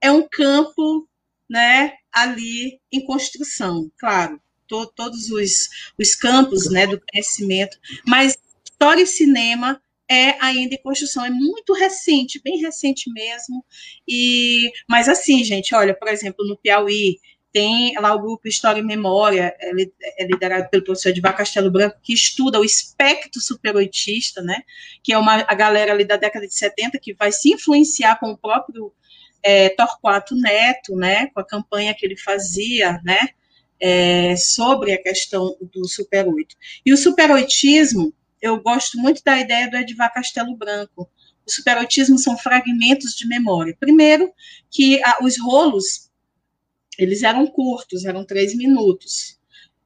S3: é um campo, né, ali em construção, claro, to, todos os, os campos né, do conhecimento, mas história e cinema é ainda em construção, é muito recente, bem recente mesmo. E, mas assim, gente, olha, por exemplo, no Piauí tem lá o grupo História e Memória, é, é liderado pelo professor Edvar Castelo Branco, que estuda o espectro superoitista, né? Que é uma a galera ali da década de 70 que vai se influenciar com o próprio é, Torquato Neto, né, com a campanha que ele fazia, né, é, sobre a questão do Super 8. E o superoitismo, eu gosto muito da ideia do Edvar Castelo Branco. O superoitismo são fragmentos de memória. Primeiro, que a, os rolos, eles eram curtos, eram três minutos.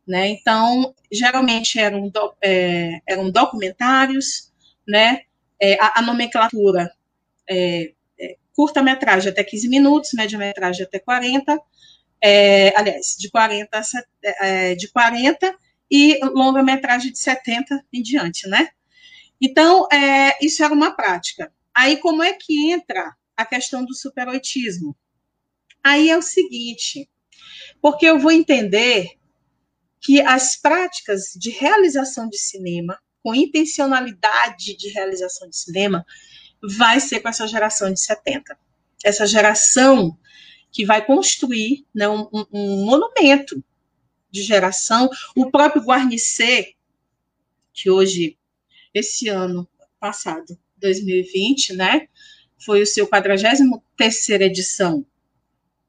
S3: Né? Então, geralmente eram, do, é, eram documentários, né? É, a, a, nomenclatura é, curta-metragem até 15 minutos, média-metragem até 40, é, aliás, de 40, é, de 40 e longa-metragem de 70 em diante, né? Então, é, isso era uma prática. Aí, como é que entra a questão do superoitismo? Aí é o seguinte, porque eu vou entender que as práticas de realização de cinema, com intencionalidade de realização de cinema, vai ser com essa geração de 70. Essa geração que vai construir né, um, um, monumento de geração. O próprio Guarnicê, que hoje, esse ano passado, 2020, né, foi o seu 43 edição,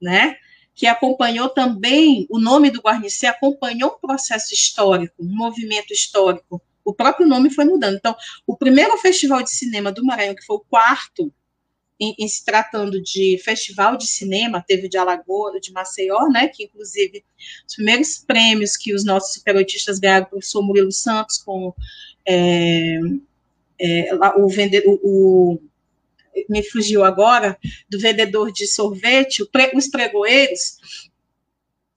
S3: né, que acompanhou também, o nome do Guarnicê acompanhou um processo histórico, um movimento histórico o próprio nome foi mudando. Então, o primeiro festival de cinema do Maranhão, que foi o quarto, em, em, se tratando de festival de cinema, teve de Alagoas, de Maceió, né, que inclusive os primeiros prêmios que os nossos superoitistas ganharam, o professor Murilo Santos com é, é, o, vendedor, o, me fugiu agora, do vendedor de sorvete, os pregoeiros,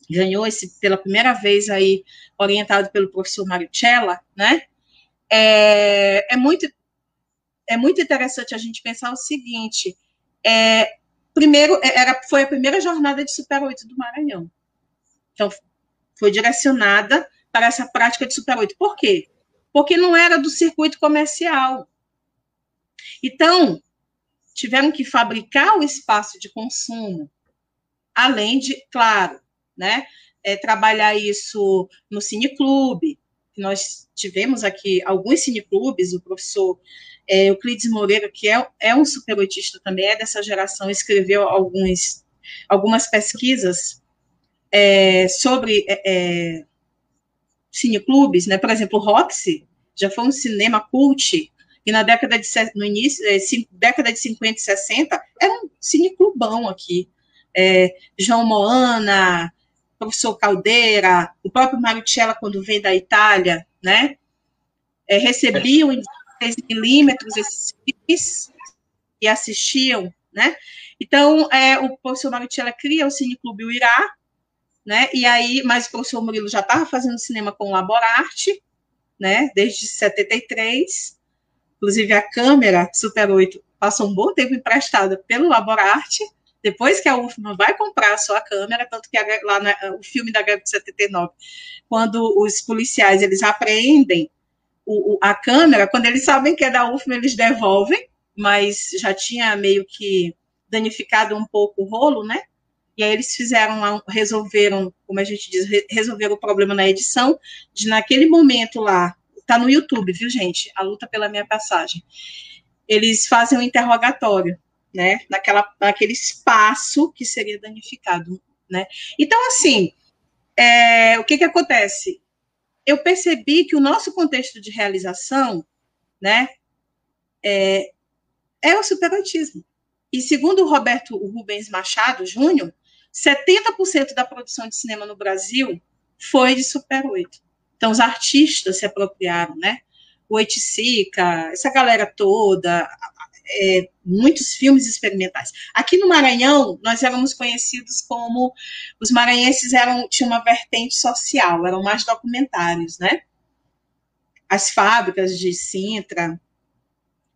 S3: ganhou esse pela primeira vez aí, orientado pelo professor Mário né? É, é, muito, é muito interessante a gente pensar o seguinte: é, primeiro, é, era, foi a primeira jornada de Super 8 do Maranhão. Então, foi direcionada para essa prática de Super 8. Por quê? Porque não era do circuito comercial. Então, tiveram que fabricar o espaço de consumo, além de, claro, né, é, trabalhar isso no cineclube. Nós tivemos aqui alguns cineclubes, o professor é, Euclides Moreira, que é, é um superoitista também, é dessa geração, escreveu alguns, algumas pesquisas é, sobre é, é cineclubes, né? Por exemplo, o Roxy já foi um cinema cult e na década de no início, é, década de 50 e 60, era um cineclubão aqui. É, João Moana, professor Caldeira, o próprio Maricella, quando vem da Itália, né? É, recebiam em 16 milímetros esses filmes e assistiam, né? Então, é, o professor Maricella cria o Cineclube Uirá, né? E aí, mas o professor Murilo já estava fazendo cinema com o Laborarte, né? Desde 73, Inclusive, a câmera Super 8 passou um bom tempo emprestada pelo Laborarte, depois que a UFMA vai comprar a sua câmera, tanto que a, lá no, o filme da greve de 79, quando os policiais eles apreendem o, o, a câmera, quando eles sabem que é da UFMA, eles devolvem, mas já tinha meio que danificado um pouco o rolo, né? E aí eles fizeram, resolveram, como a gente diz, resolveram o problema na edição, de naquele momento lá, Tá no YouTube, viu, gente? A luta pela minha passagem. Eles fazem um interrogatório, né? Naquela, naquele espaço que seria danificado, né? Então, assim, é, o que que acontece? Eu percebi que o nosso contexto de realização, né, é, é o superautismo. E segundo o Roberto Rubens Machado Júnior, 70% da produção de cinema no Brasil foi de Super 8. Então, os artistas se apropriaram, né? O Oiticica, essa galera toda, é, muitos filmes experimentais. Aqui no Maranhão, nós éramos conhecidos como os maranhenses eram tinham uma vertente social, eram mais documentários, né? As fábricas de Sintra,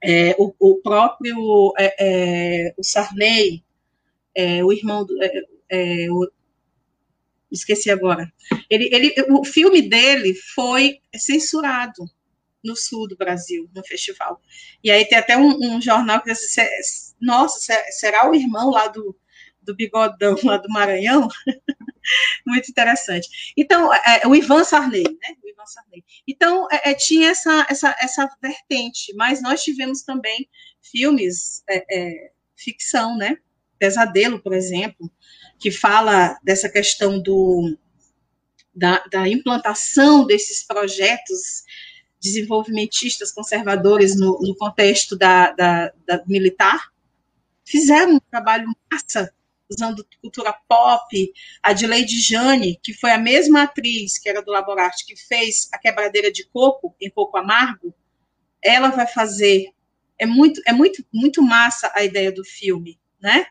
S3: é, o, o, próprio é, é o Sarney, é, o irmão do, é, o, esqueci agora. Ele, ele, o filme dele foi censurado no sul do Brasil, no festival. E aí tem até um, um jornal que diz assim, nossa, será o irmão lá do, do bigodão lá do Maranhão? <laughs> Muito interessante. Então, é, é, o Ivan Sarney, né? O Ivan Sarney. Então, é, é, tinha essa, essa, essa vertente, mas nós tivemos também filmes é, é, ficção, né? Pesadelo, por exemplo, que fala dessa questão do, da, da implantação desses projetos desenvolvimentistas conservadores no, no contexto da, da, da, militar, fizeram um trabalho massa usando cultura pop. A Dileide Jane, que foi a mesma atriz que era do Laborarte, que fez a quebradeira de coco em Coco Amargo, ela vai fazer. É muito, é muito, muito massa a ideia do filme, né?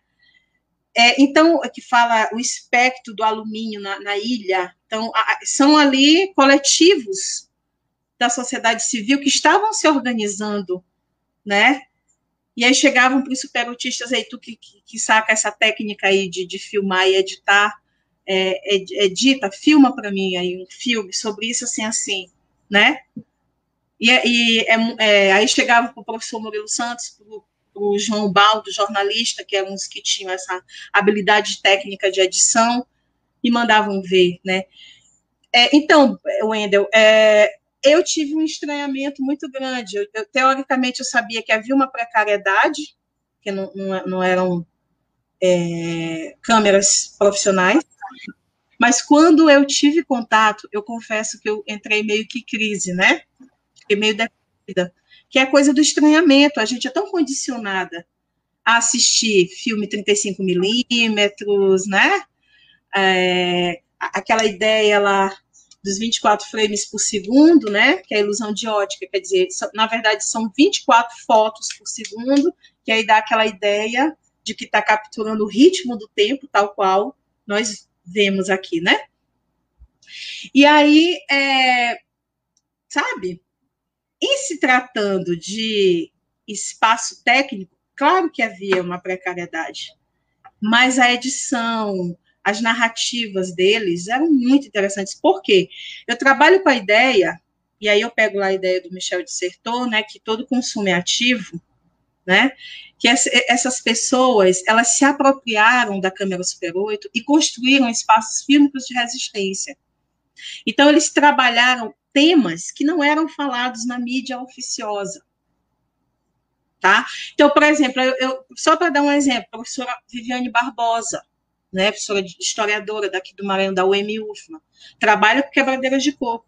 S3: É, então, que fala o espectro do alumínio na, na ilha. Então, a, são ali coletivos da sociedade civil que estavam se organizando, né? E aí chegavam para os superotistas aí, tu que, que, que, saca essa técnica aí de, de filmar e editar, é, edita, filma para mim aí um filme sobre isso, assim, assim, né? E, e é, é, aí chegava para o professor Murilo Santos, para o João Baldo, jornalista, que eram os que tinham essa habilidade técnica de edição, e mandavam ver, né? É, então, Wendel, é, eu tive um estranhamento muito grande. Eu, eu, teoricamente, eu sabia que havia uma precariedade, que não, não, não eram é, câmeras profissionais, mas quando eu tive contato, eu confesso que eu entrei meio que crise, né? Fiquei meio deprimida que é a coisa do estranhamento. A gente é tão condicionada a assistir filme 35 milímetros, né? É, aquela ideia lá dos 24 frames por segundo, né? Que é a ilusão de ótica, quer dizer, na verdade são 24 fotos por segundo, que aí dá aquela ideia de que está capturando o ritmo do tempo, tal qual nós vemos aqui, né? E aí, é, sabe, em se tratando de espaço técnico, claro que havia uma precariedade, mas a edição, as narrativas deles eram muito interessantes. Por quê? Eu trabalho com a ideia, e aí eu pego lá a ideia do Michel Dissertor, né, que todo consumo é ativo, né, que essas pessoas, elas se apropriaram da câmera Super 8 e construíram espaços fílmicos de resistência. Então, eles trabalharam temas que não eram falados na mídia oficiosa. Tá? Então, por exemplo, eu, eu só para dar um exemplo, a professora Viviane Barbosa, né, professora historiadora daqui do Maranhão, da UEM UFMA, trabalha com quebradeiras de coco.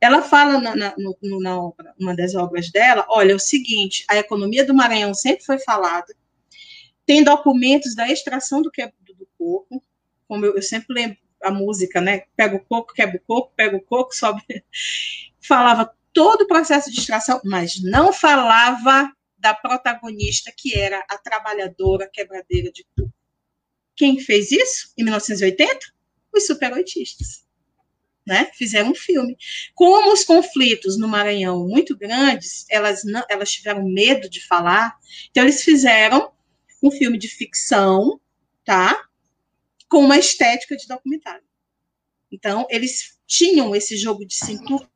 S3: Ela fala na, na, no, na obra, uma das obras dela, olha, é o seguinte, a economia do Maranhão sempre foi falada, tem documentos da extração do, que, do coco, como eu, eu sempre lembro a música, né? Pega o coco, quebra o coco, pega o coco, <laughs> sobe. Falava todo o processo de extração, mas não falava da protagonista, que era a trabalhadora quebradeira de coco. Quem fez isso em 1980? Os superoitistas. Né? Fizeram um filme. Como os conflitos no Maranhão muito grandes, elas, não, elas tiveram medo de falar, então eles fizeram um filme de ficção, tá? Com uma estética de documentário. Então, eles tinham esse jogo de cintura.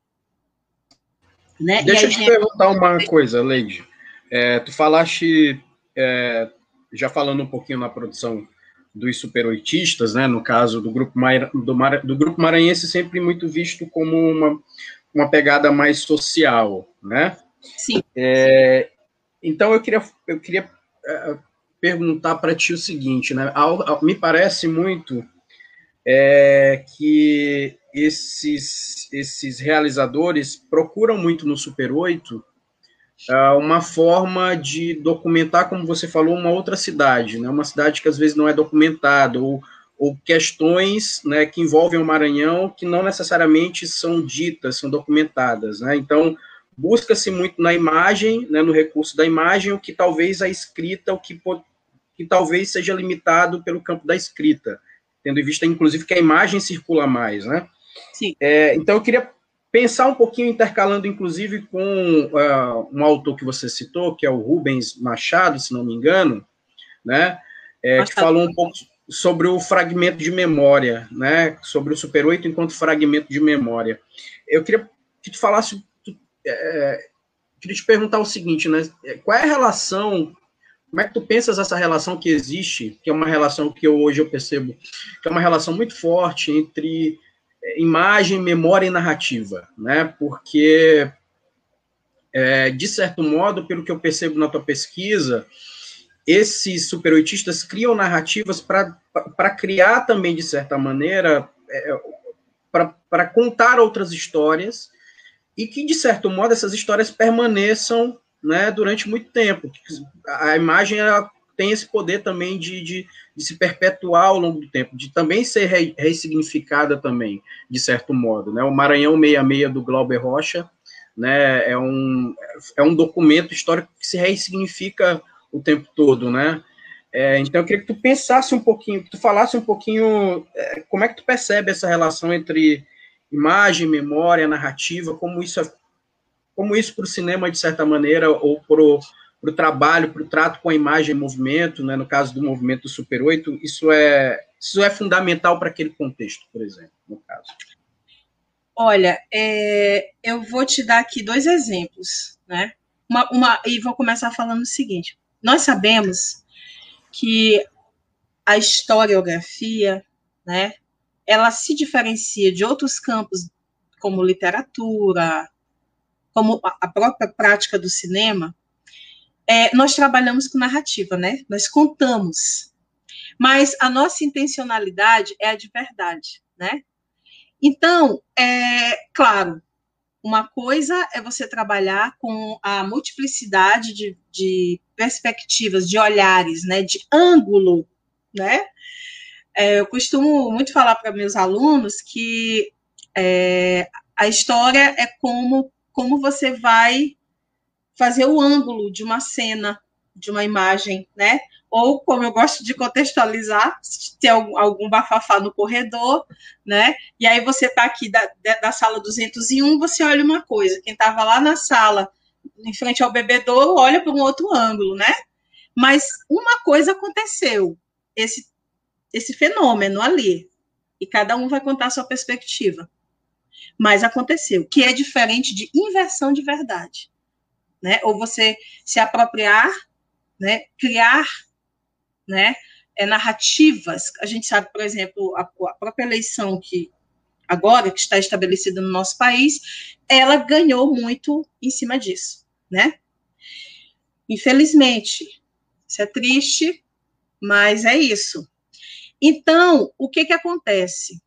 S2: Né? Deixa eu te perguntar uma coisa, Leide. É, tu falaste, é, já falando um pouquinho na produção dos superoitistas, né, no caso do grupo, do, do grupo maranhense, sempre muito visto como uma, uma pegada mais social, né?
S3: Sim.
S2: É, então, eu queria, eu queria é, perguntar para ti o seguinte, né? Me parece muito é, que esses, esses realizadores procuram muito no Super 8 uh, uma forma de documentar, como você falou, uma outra cidade, né? uma cidade que às vezes não é documentada, ou, ou questões né, que envolvem o Maranhão que não necessariamente são ditas, são documentadas. Né? Então, busca-se muito na imagem, né, no recurso da imagem, o que talvez a escrita, o que, que talvez seja limitado pelo campo da escrita, tendo em vista, inclusive, que a imagem circula mais, né?
S3: Sim.
S2: É, então, eu queria pensar um pouquinho, intercalando inclusive com uh, um autor que você citou, que é o Rubens Machado, se não me engano, né, é, que falou um pouco sobre o fragmento de memória, né, sobre o Super 8 enquanto fragmento de memória. Eu queria que tu falasse, tu, é, queria te perguntar o seguinte, né, qual é a relação, como é que tu pensas essa relação que existe, que é uma relação que eu, hoje eu percebo, que é uma relação muito forte entre imagem, memória e narrativa, né? Porque, é, de certo modo, pelo que eu percebo na tua pesquisa, esses superoitistas criam narrativas para criar também, de certa maneira, é, para contar outras histórias e que, de certo modo, essas histórias permaneçam né, durante muito tempo. A imagem ela tem esse poder também de, de, de, se perpetuar ao longo do tempo, de também ser re, ressignificada também, de certo modo. Né? O Maranhão 66 do Glauber Rocha né, é, um, é um documento histórico que se ressignifica o tempo todo, né? É, então, eu queria que tu pensasse um pouquinho, que tu falasse um pouquinho é, como é que tu percebe essa relação entre imagem, memória, narrativa, como isso, é, como isso para o cinema, de certa maneira, ou para o trabalho, para o trato com a imagem e movimento, né, no caso do movimento do Super 8, isso é, isso é fundamental para aquele contexto, por exemplo, no caso.
S3: Olha, é, eu vou te dar aqui dois exemplos, né? Uma, uma, e vou começar falando o seguinte: nós sabemos que a historiografia, né, ela se diferencia de outros campos, como literatura, como a própria prática do cinema, é, nós trabalhamos com narrativa, né? Nós contamos. Mas a nossa intencionalidade é a de verdade, né? Então, é claro, uma coisa é você trabalhar com a multiplicidade de, de perspectivas, de olhares, né? De ângulo, né? É, eu costumo muito falar para meus alunos que é, a história é como, como você vai fazer o ângulo de uma cena, de uma imagem, né? Ou, como eu gosto de contextualizar, se tem algum, algum bafafá no corredor, né? E aí você está aqui da, da sala 201, você olha uma coisa. Quem estava lá na sala, em frente ao bebedouro, olha para um outro ângulo, né? Mas uma coisa aconteceu, esse, esse fenômeno ali, e cada um vai contar a sua perspectiva. Mas aconteceu, que é diferente de inversão de verdade. Né? Ou você se apropriar, né? criar né? É, narrativas. A gente sabe, por exemplo, a, a própria eleição que agora que está estabelecida no nosso país, ela ganhou muito em cima disso, né? Infelizmente, isso é triste, mas é isso. Então, o que que acontece?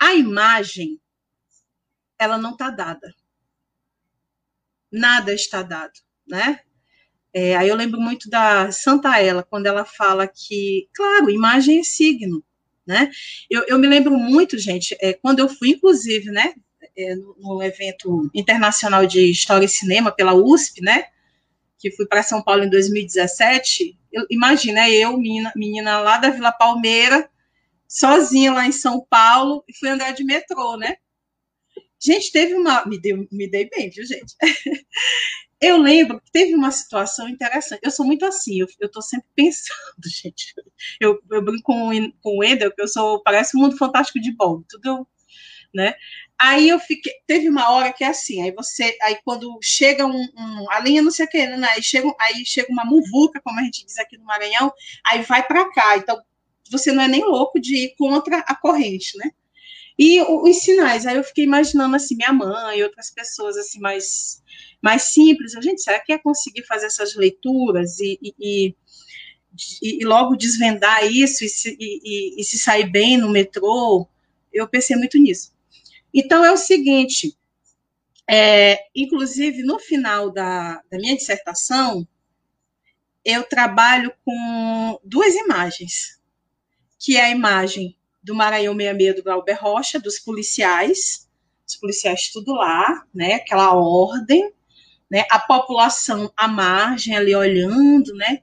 S3: A imagem, ela não está dada. Nada está dado, né? É, aí eu lembro muito da Santa Ela, quando ela fala que, claro, imagem é signo, né? Eu, eu me lembro muito, gente, é, quando eu fui, inclusive, né, é, no, no, evento internacional de História e Cinema pela USP, né, que fui para São Paulo em 2017, eu, imagina, eu, menina, menina lá da Vila Palmeira, sozinha lá em São Paulo, e fui andar de metrô, né? Gente, teve uma. Me, deu, me dei bem, viu, gente? <laughs> Eu lembro que teve uma situação interessante. Eu sou muito assim, eu, estou sempre pensando, <laughs> gente. Eu, eu brinco com, com o Ender, que eu sou, parece um mundo fantástico de bom, tudo, né? Aí eu fiquei, teve uma hora que é assim, aí você, aí quando chega um, um a linha não sei o que, né? Aí chega, aí chega uma muvuca, como a gente diz aqui no Maranhão, aí vai para cá. Então, você não é nem louco de ir contra a corrente, né? E os sinais, aí eu fiquei imaginando assim, minha mãe e outras pessoas assim mais mais simples. A gente, será que é conseguir fazer essas leituras e, e, e, e logo desvendar isso e se, e, se sair bem no metrô? Eu pensei muito nisso. Então, é o seguinte, é, inclusive, no final da, da minha dissertação, eu trabalho com duas imagens, que é a imagem do Maranhão 66 do Glauber Rocha, dos policiais, os policiais tudo lá, né, aquela ordem, né, a população à margem ali olhando, né,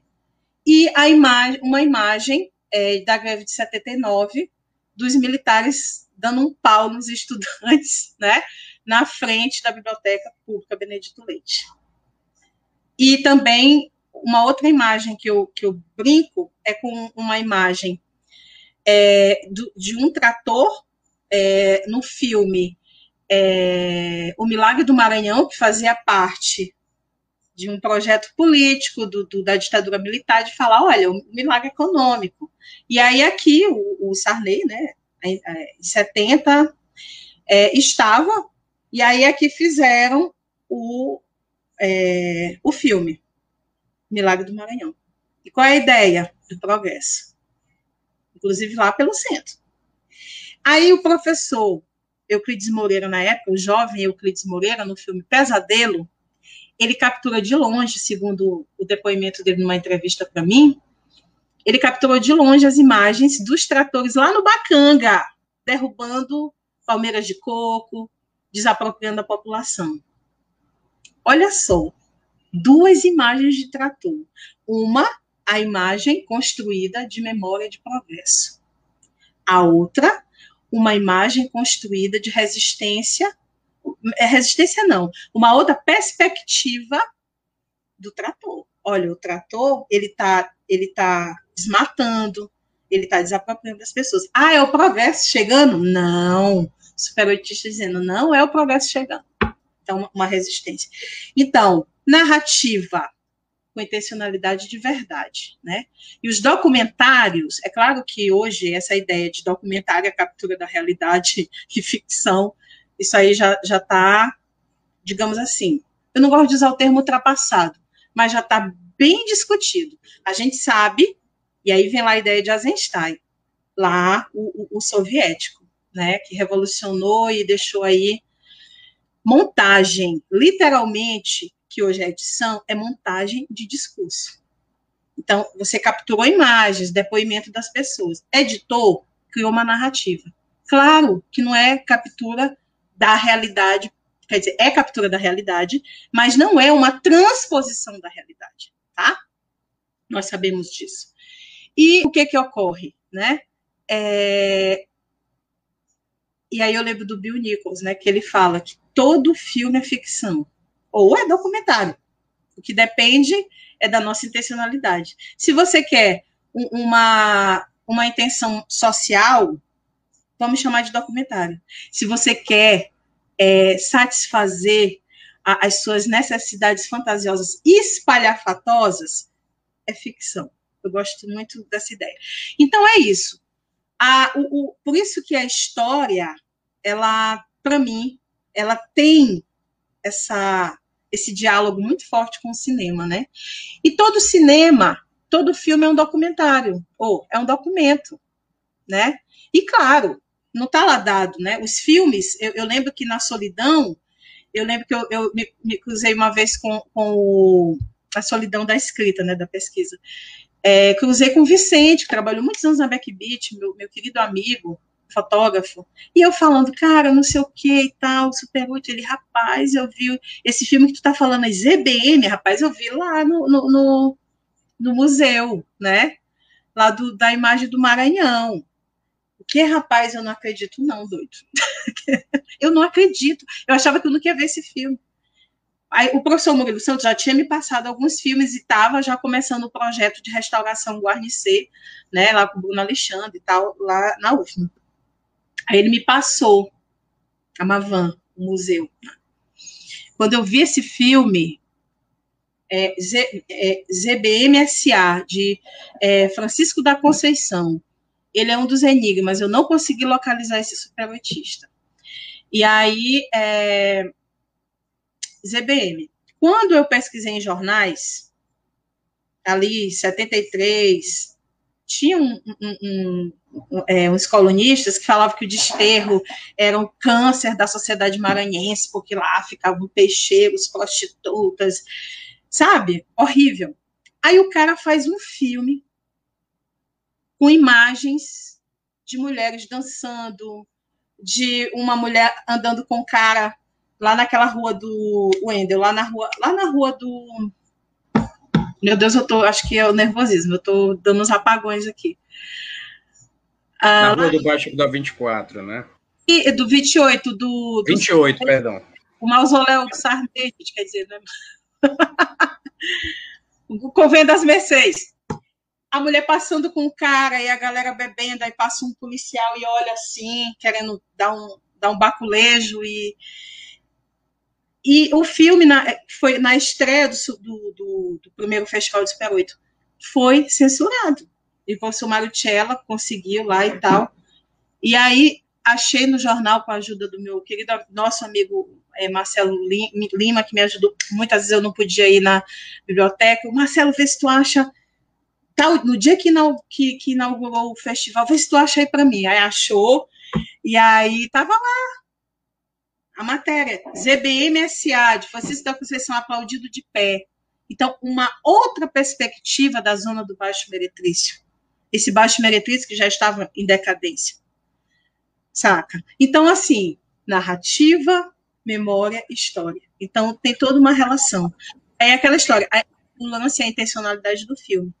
S3: e a imagem, uma imagem é, da greve de 79 dos militares dando um pau nos <laughs> estudantes, né, na frente da Biblioteca Pública Benedito Leite. E também uma outra imagem que eu, que eu brinco é com uma imagem é, do, de um trator é, no filme é, O Milagre do Maranhão, que fazia parte de um projeto político do, do, da ditadura militar, de falar, olha, o milagre econômico. E aí aqui o, o Sarney, né, em, em 70, é, estava, e aí aqui fizeram o, é, o filme, Milagre do Maranhão. E qual é a ideia do progresso? Inclusive lá pelo centro. Aí o professor Euclides Moreira na época, o jovem Euclides Moreira, no filme Pesadelo, ele captura de longe, segundo o depoimento dele numa entrevista para mim, ele capturou de longe as imagens dos tratores lá no Bacanga, derrubando palmeiras de coco, desapropriando a população. Olha só, duas imagens de trator. Uma, a imagem construída de memória de progresso. A outra, uma imagem construída de resistência, é resistência não, uma outra perspectiva do trator. Olha, o trator, ele está ele tá desmatando, ele está desapropriando as pessoas. Ah, é o progresso chegando? Não. Superoitista dizendo, não é o progresso chegando. Então, uma resistência. Então, narrativa com intencionalidade de verdade, né? E os documentários, é claro que hoje essa ideia de documentário, a captura da realidade <laughs> e ficção, isso aí já já está, digamos assim, eu não gosto de usar o termo ultrapassado, mas já está bem discutido. A gente sabe, e aí vem lá a ideia de Eisenstein, lá o, o, o soviético, né, que revolucionou e deixou aí montagem, literalmente, que hoje é edição, é montagem de discurso. Então, você capturou imagens, depoimento das pessoas. Editou, criou uma narrativa. Claro que não é captura da realidade, quer dizer, é captura da realidade, mas não é uma transposição da realidade, tá? Nós sabemos disso. E o que que ocorre, né? É... E aí eu lembro do Bill Nichols, né, que ele fala que todo filme é ficção ou é documentário. O que depende é da nossa intencionalidade. Se você quer uma, uma intenção social, vamos chamar de documentário. Se você quer é, satisfazer a, as suas necessidades fantasiosas espalhafatosas, é ficção. Eu gosto muito dessa ideia. Então é isso. A, o, o, por isso que a história, ela, para mim, ela tem essa esse diálogo muito forte com o cinema, né? E todo cinema, todo filme é um documentário, ou é um documento, né? E claro, não está lá dado, né? Os filmes, eu, eu, lembro que na Solidão, eu lembro que eu, eu me, me, cruzei uma vez com, com o, a Solidão da escrita, né, da pesquisa. É, cruzei com o Vicente, que trabalhou muitos anos na Backbeat, meu, meu querido amigo, fotógrafo, e eu falando, cara, não sei o que e tal, Super 8, ele, rapaz, eu vi esse filme que tu tá falando, ZBM, rapaz, eu vi lá no, no, no, no museu, né, lá do, da imagem do Maranhão. O que, rapaz, eu não acredito não, doido. <laughs> eu não acredito, eu achava que eu não ia ver esse filme. Aí, o professor Murilo Santos já tinha me passado alguns filmes e estava já começando o projeto de restauração Guarnicê, né, lá com o Bruno Alexandre e tal, lá na UFM. Aí ele me passou a Mavan, o museu. Quando eu vi esse filme, é, Z, é, ZBMSA, de é, Francisco da Conceição, ele é um dos enigmas, eu não consegui localizar esse supervetista. E aí, é, ZBM. Quando eu pesquisei em jornais, ali, 73, tinha um, um é, uns colunistas que falavam que o desterro era um câncer da sociedade maranhense, porque lá ficavam peixeiros, prostitutas, sabe? Horrível. Aí o cara faz um filme com imagens de mulheres dançando, de uma mulher andando com o cara lá naquela rua do Wendel, lá na rua, lá na rua do meu Deus, eu tô, acho que é o nervosismo, eu tô dando uns apagões aqui.
S2: Na ah, rua do Baixo da 24, né?
S3: E do 28, do. do
S2: 28, do, perdão.
S3: O mausoléu do Sarney, quer dizer, né? <laughs> o convento das Mercês. A mulher passando com o cara e a galera bebendo, aí passa um policial e olha assim, querendo dar um, dar um baculejo e. E o filme na, foi na estreia do, do, do, do primeiro Festival de Super 8 foi censurado e o Mário Cella conseguiu lá e tal. E aí achei no jornal com a ajuda do meu querido nosso amigo é, Marcelo Lima, que me ajudou. Muitas vezes eu não podia ir na biblioteca. Marcelo, vê se tu acha. Tal, no dia que, que, que inaugurou o festival, vê se tu acha aí para mim. Aí achou, e aí tava lá a matéria. ZBMSA, de Francisco da Conceição aplaudido de pé. Então, uma outra perspectiva da zona do Baixo Meretrício esse baixo meretriz que já estava em decadência. Saca? Então, assim, narrativa, memória, história. Então, tem toda uma relação. É aquela história, o lance é a intencionalidade do filme.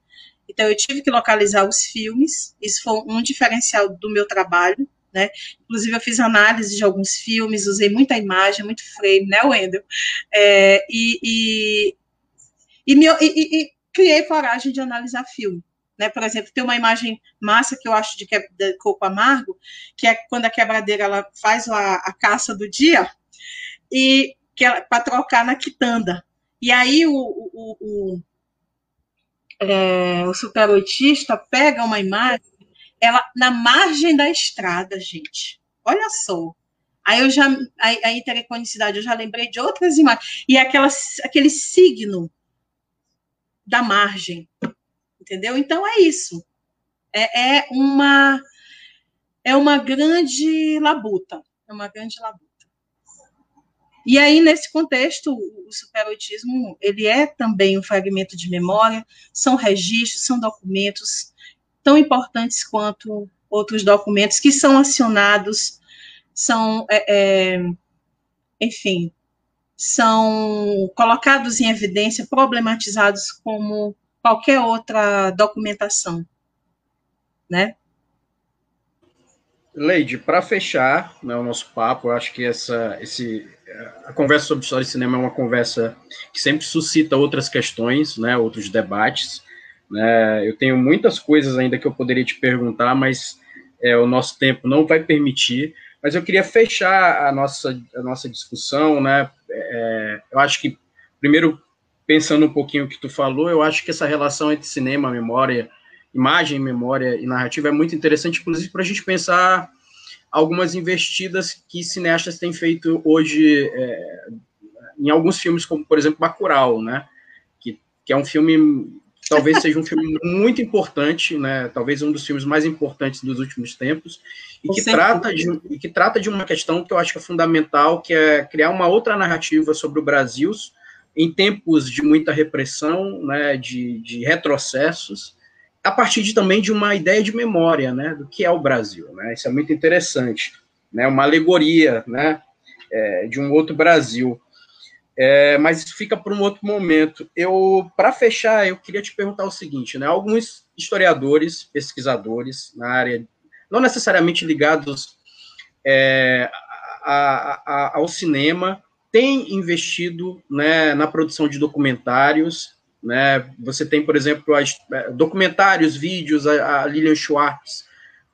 S3: Então, eu tive que localizar os filmes, isso foi um diferencial do meu trabalho, né? Inclusive, eu fiz análise de alguns filmes, usei muita imagem, muito frame, né, Wendel? É, e, e, e, me, e, e criei coragem de analisar filme. Né? Por exemplo, tem uma imagem massa que eu acho de, que, de coco amargo, que é quando a quebradeira ela faz a, a caça do dia e para trocar na quitanda. E aí o, o, o, é, o superoitista pega uma imagem, ela na margem da estrada, gente. Olha só. Aí eu já, a, a intericonicidade, eu já lembrei de outras imagens. E aquela, aquele signo da margem, entendeu? Então é isso. É, é uma é uma grande labuta, é uma grande labuta. E aí nesse contexto, o superoitismo ele é também um fragmento de memória, são registros, são documentos tão importantes quanto outros documentos que são acionados, são é, é, enfim, são colocados em evidência, problematizados como qualquer outra documentação, né?
S2: Leide, para fechar né, o nosso papo, eu acho que essa, esse, a conversa sobre história e cinema é uma conversa que sempre suscita outras questões, né, outros debates. Né? Eu tenho muitas coisas ainda que eu poderia te perguntar, mas é, o nosso tempo não vai permitir. Mas eu queria fechar a nossa, a nossa discussão, né? É, eu acho que, primeiro, pensando um pouquinho o que tu falou, eu acho que essa relação entre cinema, memória, imagem, memória e narrativa é muito interessante, inclusive para a gente pensar algumas investidas que cineastas têm feito hoje é, em alguns filmes, como, por exemplo, Bacurau, né? Que, que é um filme talvez seja um filme <laughs> muito importante, né? Talvez um dos filmes mais importantes dos últimos tempos e que trata de e que trata de uma questão que eu acho que é fundamental, que é criar uma outra narrativa sobre o Brasil em tempos de muita repressão, né? De, de retrocessos, a partir de, também de uma ideia de memória, né? Do que é o Brasil, né? Isso é muito interessante, né? Uma alegoria, né? É, de um outro Brasil. É, mas isso fica para um outro momento. Eu, para fechar, eu queria te perguntar o seguinte, né? Alguns historiadores, pesquisadores na área, não necessariamente ligados é, a, a, ao cinema, têm investido né, na produção de documentários. Né? Você tem, por exemplo, as, é, documentários, vídeos. A, a Lilian Schwartz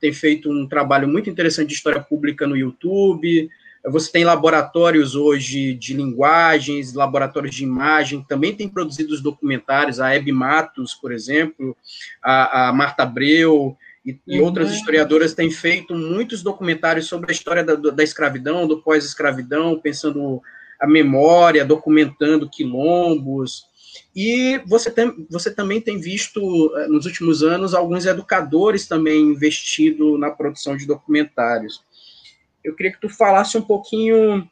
S2: tem feito um trabalho muito interessante de história pública no YouTube. Você tem laboratórios hoje de linguagens, laboratórios de imagem, também tem produzido os documentários, a Hebe Matos, por exemplo, a, a Marta Abreu e, e uhum. outras historiadoras têm feito muitos documentários sobre a história da, da escravidão, do pós-escravidão, pensando a memória, documentando quilombos. E você, tem, você também tem visto, eh, nos últimos anos, alguns educadores também investindo na produção de documentários eu queria que tu falasse um pouquinho.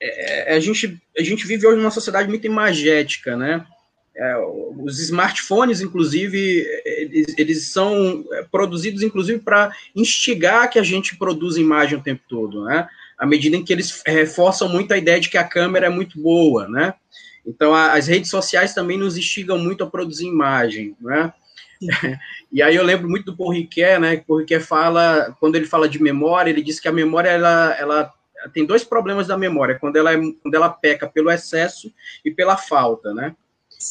S2: É, a, gente, a gente vive hoje numa sociedade muito imagética, né? É, os smartphones, inclusive, eles, eles são produzidos, inclusive, para instigar que a gente produza imagem o tempo todo, né? À medida em que eles reforçam muito a ideia de que a câmera é muito boa, né? Então, a, as redes sociais também nos instigam muito a produzir imagem, né? <laughs> E aí eu lembro muito do Paul Ricoeur, né? Paul Ricoeur fala, quando ele fala de memória, ele diz que a memória ela, ela tem dois problemas da memória, quando ela, é, quando ela peca pelo excesso e pela falta, né?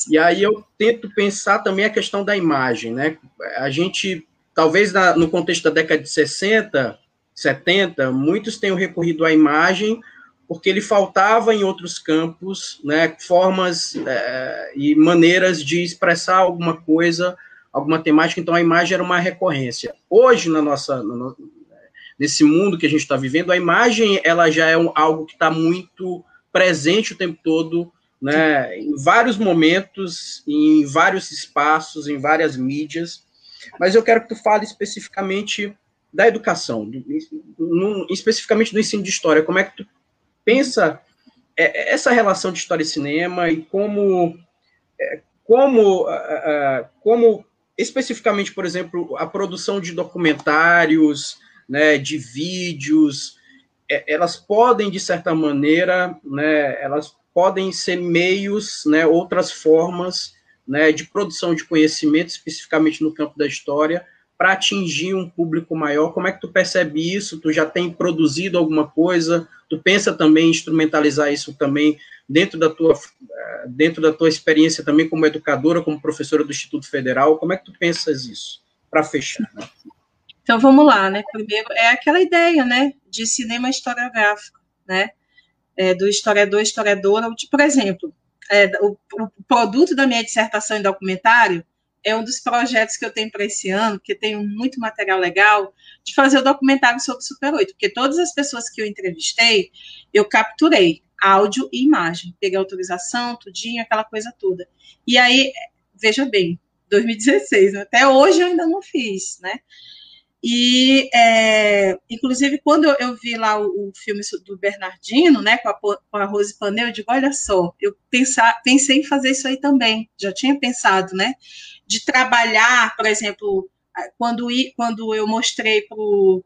S2: E aí eu tento pensar também a questão da imagem, né? A gente, talvez na, no contexto da década de 60, 70, muitos tenham recorrido à imagem porque ele faltava em outros campos, né, formas é, e maneiras de expressar alguma coisa alguma temática, então a imagem era uma recorrência. Hoje, na nossa, no, nesse mundo que a gente está vivendo, a imagem ela já é um, algo que está muito presente o tempo todo, né, em vários momentos, em vários espaços, em várias mídias. Mas eu quero que tu fale especificamente da educação, no, especificamente do ensino de história. Como é que tu pensa é, essa relação de história e cinema e como é, como como especificamente, por exemplo, a produção de documentários, né, de vídeos, é, elas podem, de certa maneira, né, elas podem ser meios, né, outras formas né, de produção de conhecimento, especificamente no campo da história, para atingir um público maior. Como é que tu percebe isso? Tu já tem produzido alguma coisa? Tu pensa também instrumentalizar isso também dentro da tua eh, dentro da tua experiência também como educadora, como professora do Instituto Federal? Como é que tu pensas isso? Para fechar. Né?
S3: Então vamos lá, né? Primeiro é aquela ideia, né, de cinema historiográfico, né? É, do historiador, historiadora, por exemplo, é, o, o, produto da minha dissertação em documentário é um dos projetos que eu tenho para esse ano, que tenho muito material legal, de fazer o documentário sobre Super 8, porque todas as pessoas que eu entrevistei, eu capturei áudio e imagem, peguei autorização, tudinho, aquela coisa toda. E aí, veja bem, 2016, né? até hoje eu ainda não fiz, né? E, é, inclusive, quando eu, vi lá o, o, filme do Bernardino, né, com a, com a Rose Panel, eu digo, olha só, eu pensar, pensei em fazer isso aí também, já tinha pensado, né? de trabalhar, por exemplo, quando, quando eu mostrei para o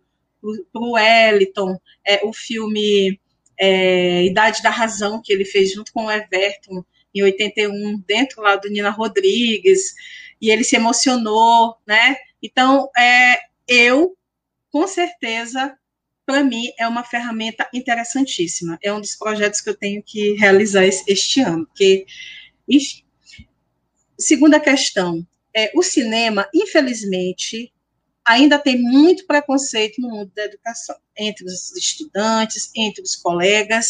S3: Wellington é, o filme é, Idade da Razão, que ele fez junto com o Everton em 81, dentro lá do Nina Rodrigues, e ele se emocionou, né? Então, é, eu, com certeza, para mim, é uma ferramenta interessantíssima. É um dos projetos que eu tenho que realizar este ano, porque. Segunda questão, é, o cinema, infelizmente, ainda tem muito preconceito no mundo da educação, entre os estudantes, entre os colegas,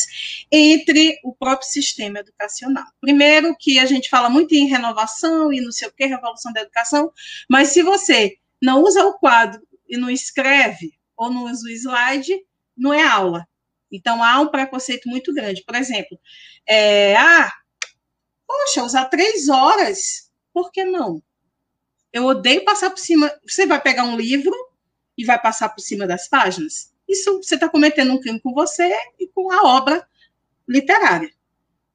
S3: entre o próprio sistema educacional. Primeiro, que a gente fala muito em renovação e não sei o que, revolução da educação, mas se você não usa o quadro e não escreve, ou não usa o slide, não é aula. Então, há um preconceito muito grande. Por exemplo, é, ah, poxa, usar três horas, por que não? Eu odeio passar por cima. Você vai pegar um livro e vai passar por cima das páginas? Isso você está cometendo um crime com você e com a obra literária.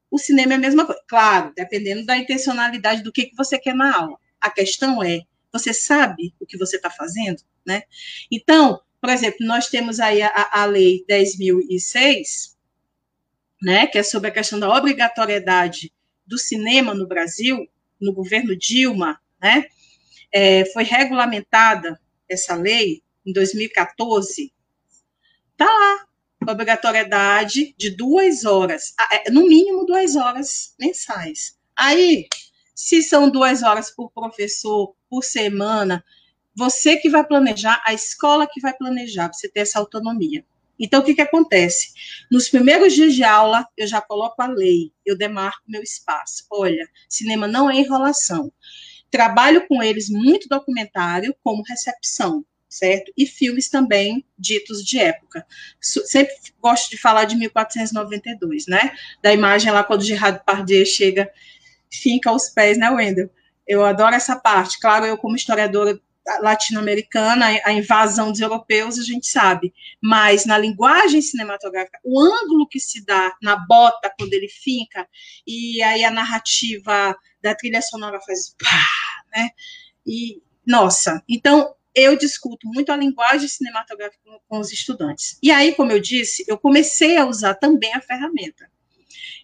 S3: O cinema é a mesma coisa. Claro, dependendo da intencionalidade do que, que você quer na aula. A questão é, você sabe o que você está fazendo? Né? Então, por exemplo, nós temos aí a, a Lei 10.006, né, que é sobre a questão da obrigatoriedade do cinema no Brasil, no governo Dilma, né, é, foi regulamentada essa lei em 2014, tá lá, obrigatoriedade de duas horas, é, no mínimo duas horas mensais. Aí, se são duas horas por professor por semana, você que vai planejar, a escola que vai planejar, você ter essa autonomia. Então, o que, que acontece? Nos primeiros dias de aula, eu já coloco a lei, eu demarco meu espaço. Olha, cinema não é enrolação. Trabalho com eles muito documentário, como recepção, certo? E filmes também ditos de época. Sempre gosto de falar de 1492, né? Da imagem lá quando Gerard Depardieu chega, finca aos pés, né, Wendel? Eu adoro essa parte. Claro, eu como historiadora latino-americana, a invasão dos europeus, a gente sabe. Mas na linguagem cinematográfica, o ângulo que se dá na bota quando ele finca, e aí a narrativa da trilha sonora faz pá, né? E, nossa, então eu discuto muito a linguagem cinematográfica com os estudantes. E aí, como eu disse, eu comecei a usar também a ferramenta.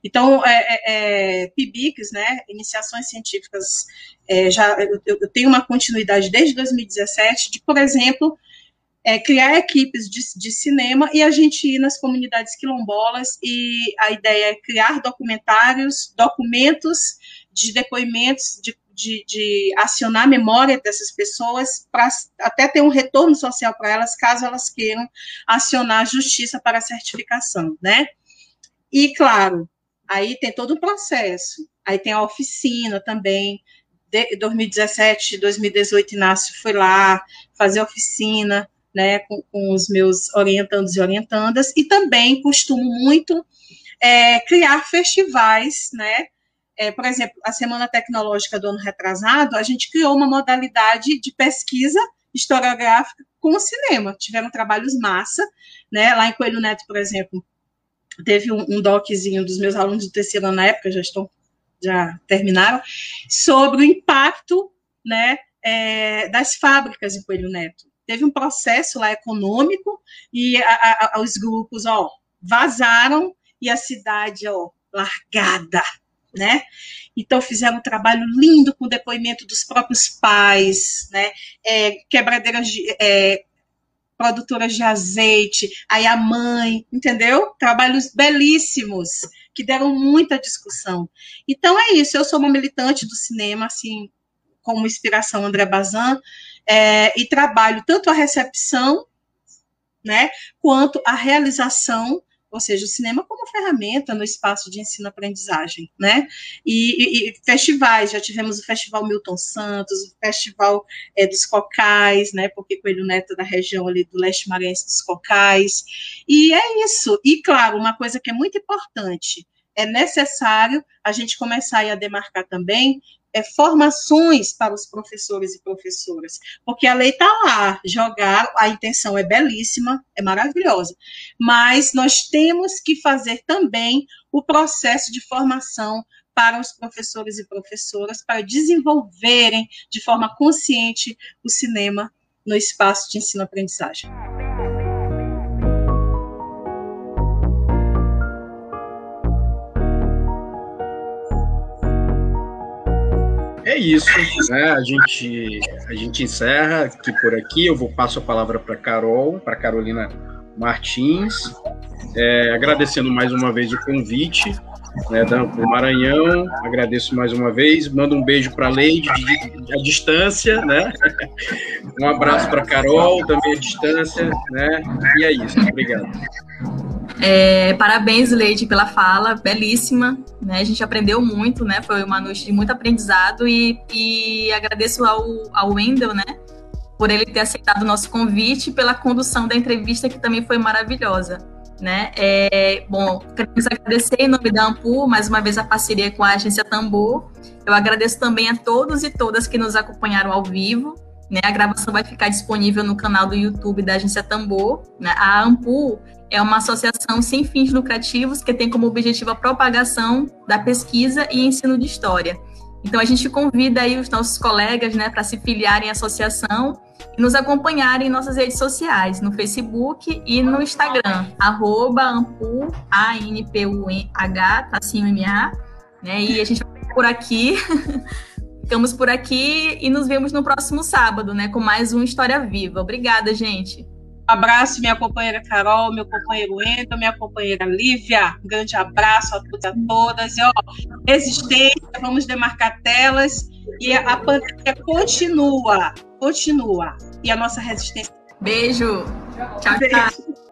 S3: Então, é, é, é PIBICs, né, iniciações científicas, é, já eu, eu, tenho uma continuidade desde 2017 de, por exemplo, é, criar equipes de, de, cinema e a gente ir nas comunidades quilombolas e a ideia é criar documentários, documentos de depoimentos, de, de, de acionar a memória dessas pessoas para até ter um retorno social para elas, caso elas queiram acionar a justiça para a certificação, né? E, claro, aí tem todo o processo. Aí tem a oficina também. De 2017, 2018, Inácio foi lá fazer oficina, né, com, com os meus orientandos e orientandas, e também costumo muito é, criar festivais, né, é, por exemplo, a Semana Tecnológica do ano retrasado, a gente criou uma modalidade de pesquisa historiográfica com o cinema. Tiveram trabalhos massa, né? Lá em Coelho Neto, por exemplo, teve um, um doczinho dos meus alunos do terceiro na época, já estão, já terminaram, sobre o impacto, né, é, das fábricas em Coelho Neto. Teve um processo lá econômico e a, a, os grupos, ó, vazaram e a cidade, ó, largada, né? Então fizeram um trabalho lindo com depoimento dos próprios pais, né? É, quebradeiras de, é, produtoras de azeite, aí a mãe, entendeu? Trabalhos belíssimos que deram muita discussão. Então é isso. Eu sou uma militante do cinema, assim, como inspiração André Bazin, é, e trabalho tanto a recepção, né, quanto a realização ou seja, o cinema como ferramenta no espaço de ensino-aprendizagem, né? E, e, e, festivais, já tivemos o Festival Milton Santos, o Festival é, dos Cocais, né? Porque Coelho Neto é da região ali do leste maranhense dos Cocais, e é isso. E, claro, uma coisa que é muito importante, é necessário a gente começar a demarcar também é, formações para os professores e professoras, porque a lei está lá, jogar, a intenção é belíssima, é maravilhosa, mas nós temos que fazer também o processo de formação para os professores e professoras, para desenvolverem de forma consciente o cinema no espaço de ensino-aprendizagem.
S2: É isso, né? A gente, a gente encerra aqui por aqui. Eu vou passo a palavra para Carol, para Carolina Martins, é, agradecendo mais uma vez o convite né, do Maranhão. Agradeço mais uma vez. Mando um beijo para a Leide à distância, né? <laughs> Um abraço para Carol também à distância, né? E é isso. Obrigado.
S1: É, parabéns, Leide, pela fala, belíssima. Né? A gente aprendeu muito, né? Foi uma noite de muito aprendizado e, e agradeço ao, ao Wendel, né? Por ele ter aceitado o nosso convite e pela condução da entrevista, que também foi maravilhosa. Né? É, bom, queremos agradecer em nome da Ampul, mais uma vez a parceria com a agência Tambor. Eu agradeço também a todos e todas que nos acompanharam ao vivo. Né? A gravação vai ficar disponível no canal do YouTube da agência Tambor. Né? A Ampul é uma associação sem fins lucrativos que tem como objetivo a propagação da pesquisa e ensino de história. Então a gente convida aí os nossos colegas, né, para se filiarem à associação e nos acompanharem em nossas redes sociais, no Facebook e no Instagram, arroba Ampu, A-N-P-U-H, tracinho M-A, né, e a gente vai por aqui, <laughs> ficamos por aqui e nos vemos no próximo sábado, né, com mais um História Viva. Obrigada, gente!
S3: Abraço, minha companheira Carol, meu companheiro Endo, minha companheira Lívia. Um grande abraço a todos a todas. E, ó, resistência, vamos demarcar telas. E a pandemia continua, continua. E a nossa resistência.
S1: Beijo. Tchau, tchau.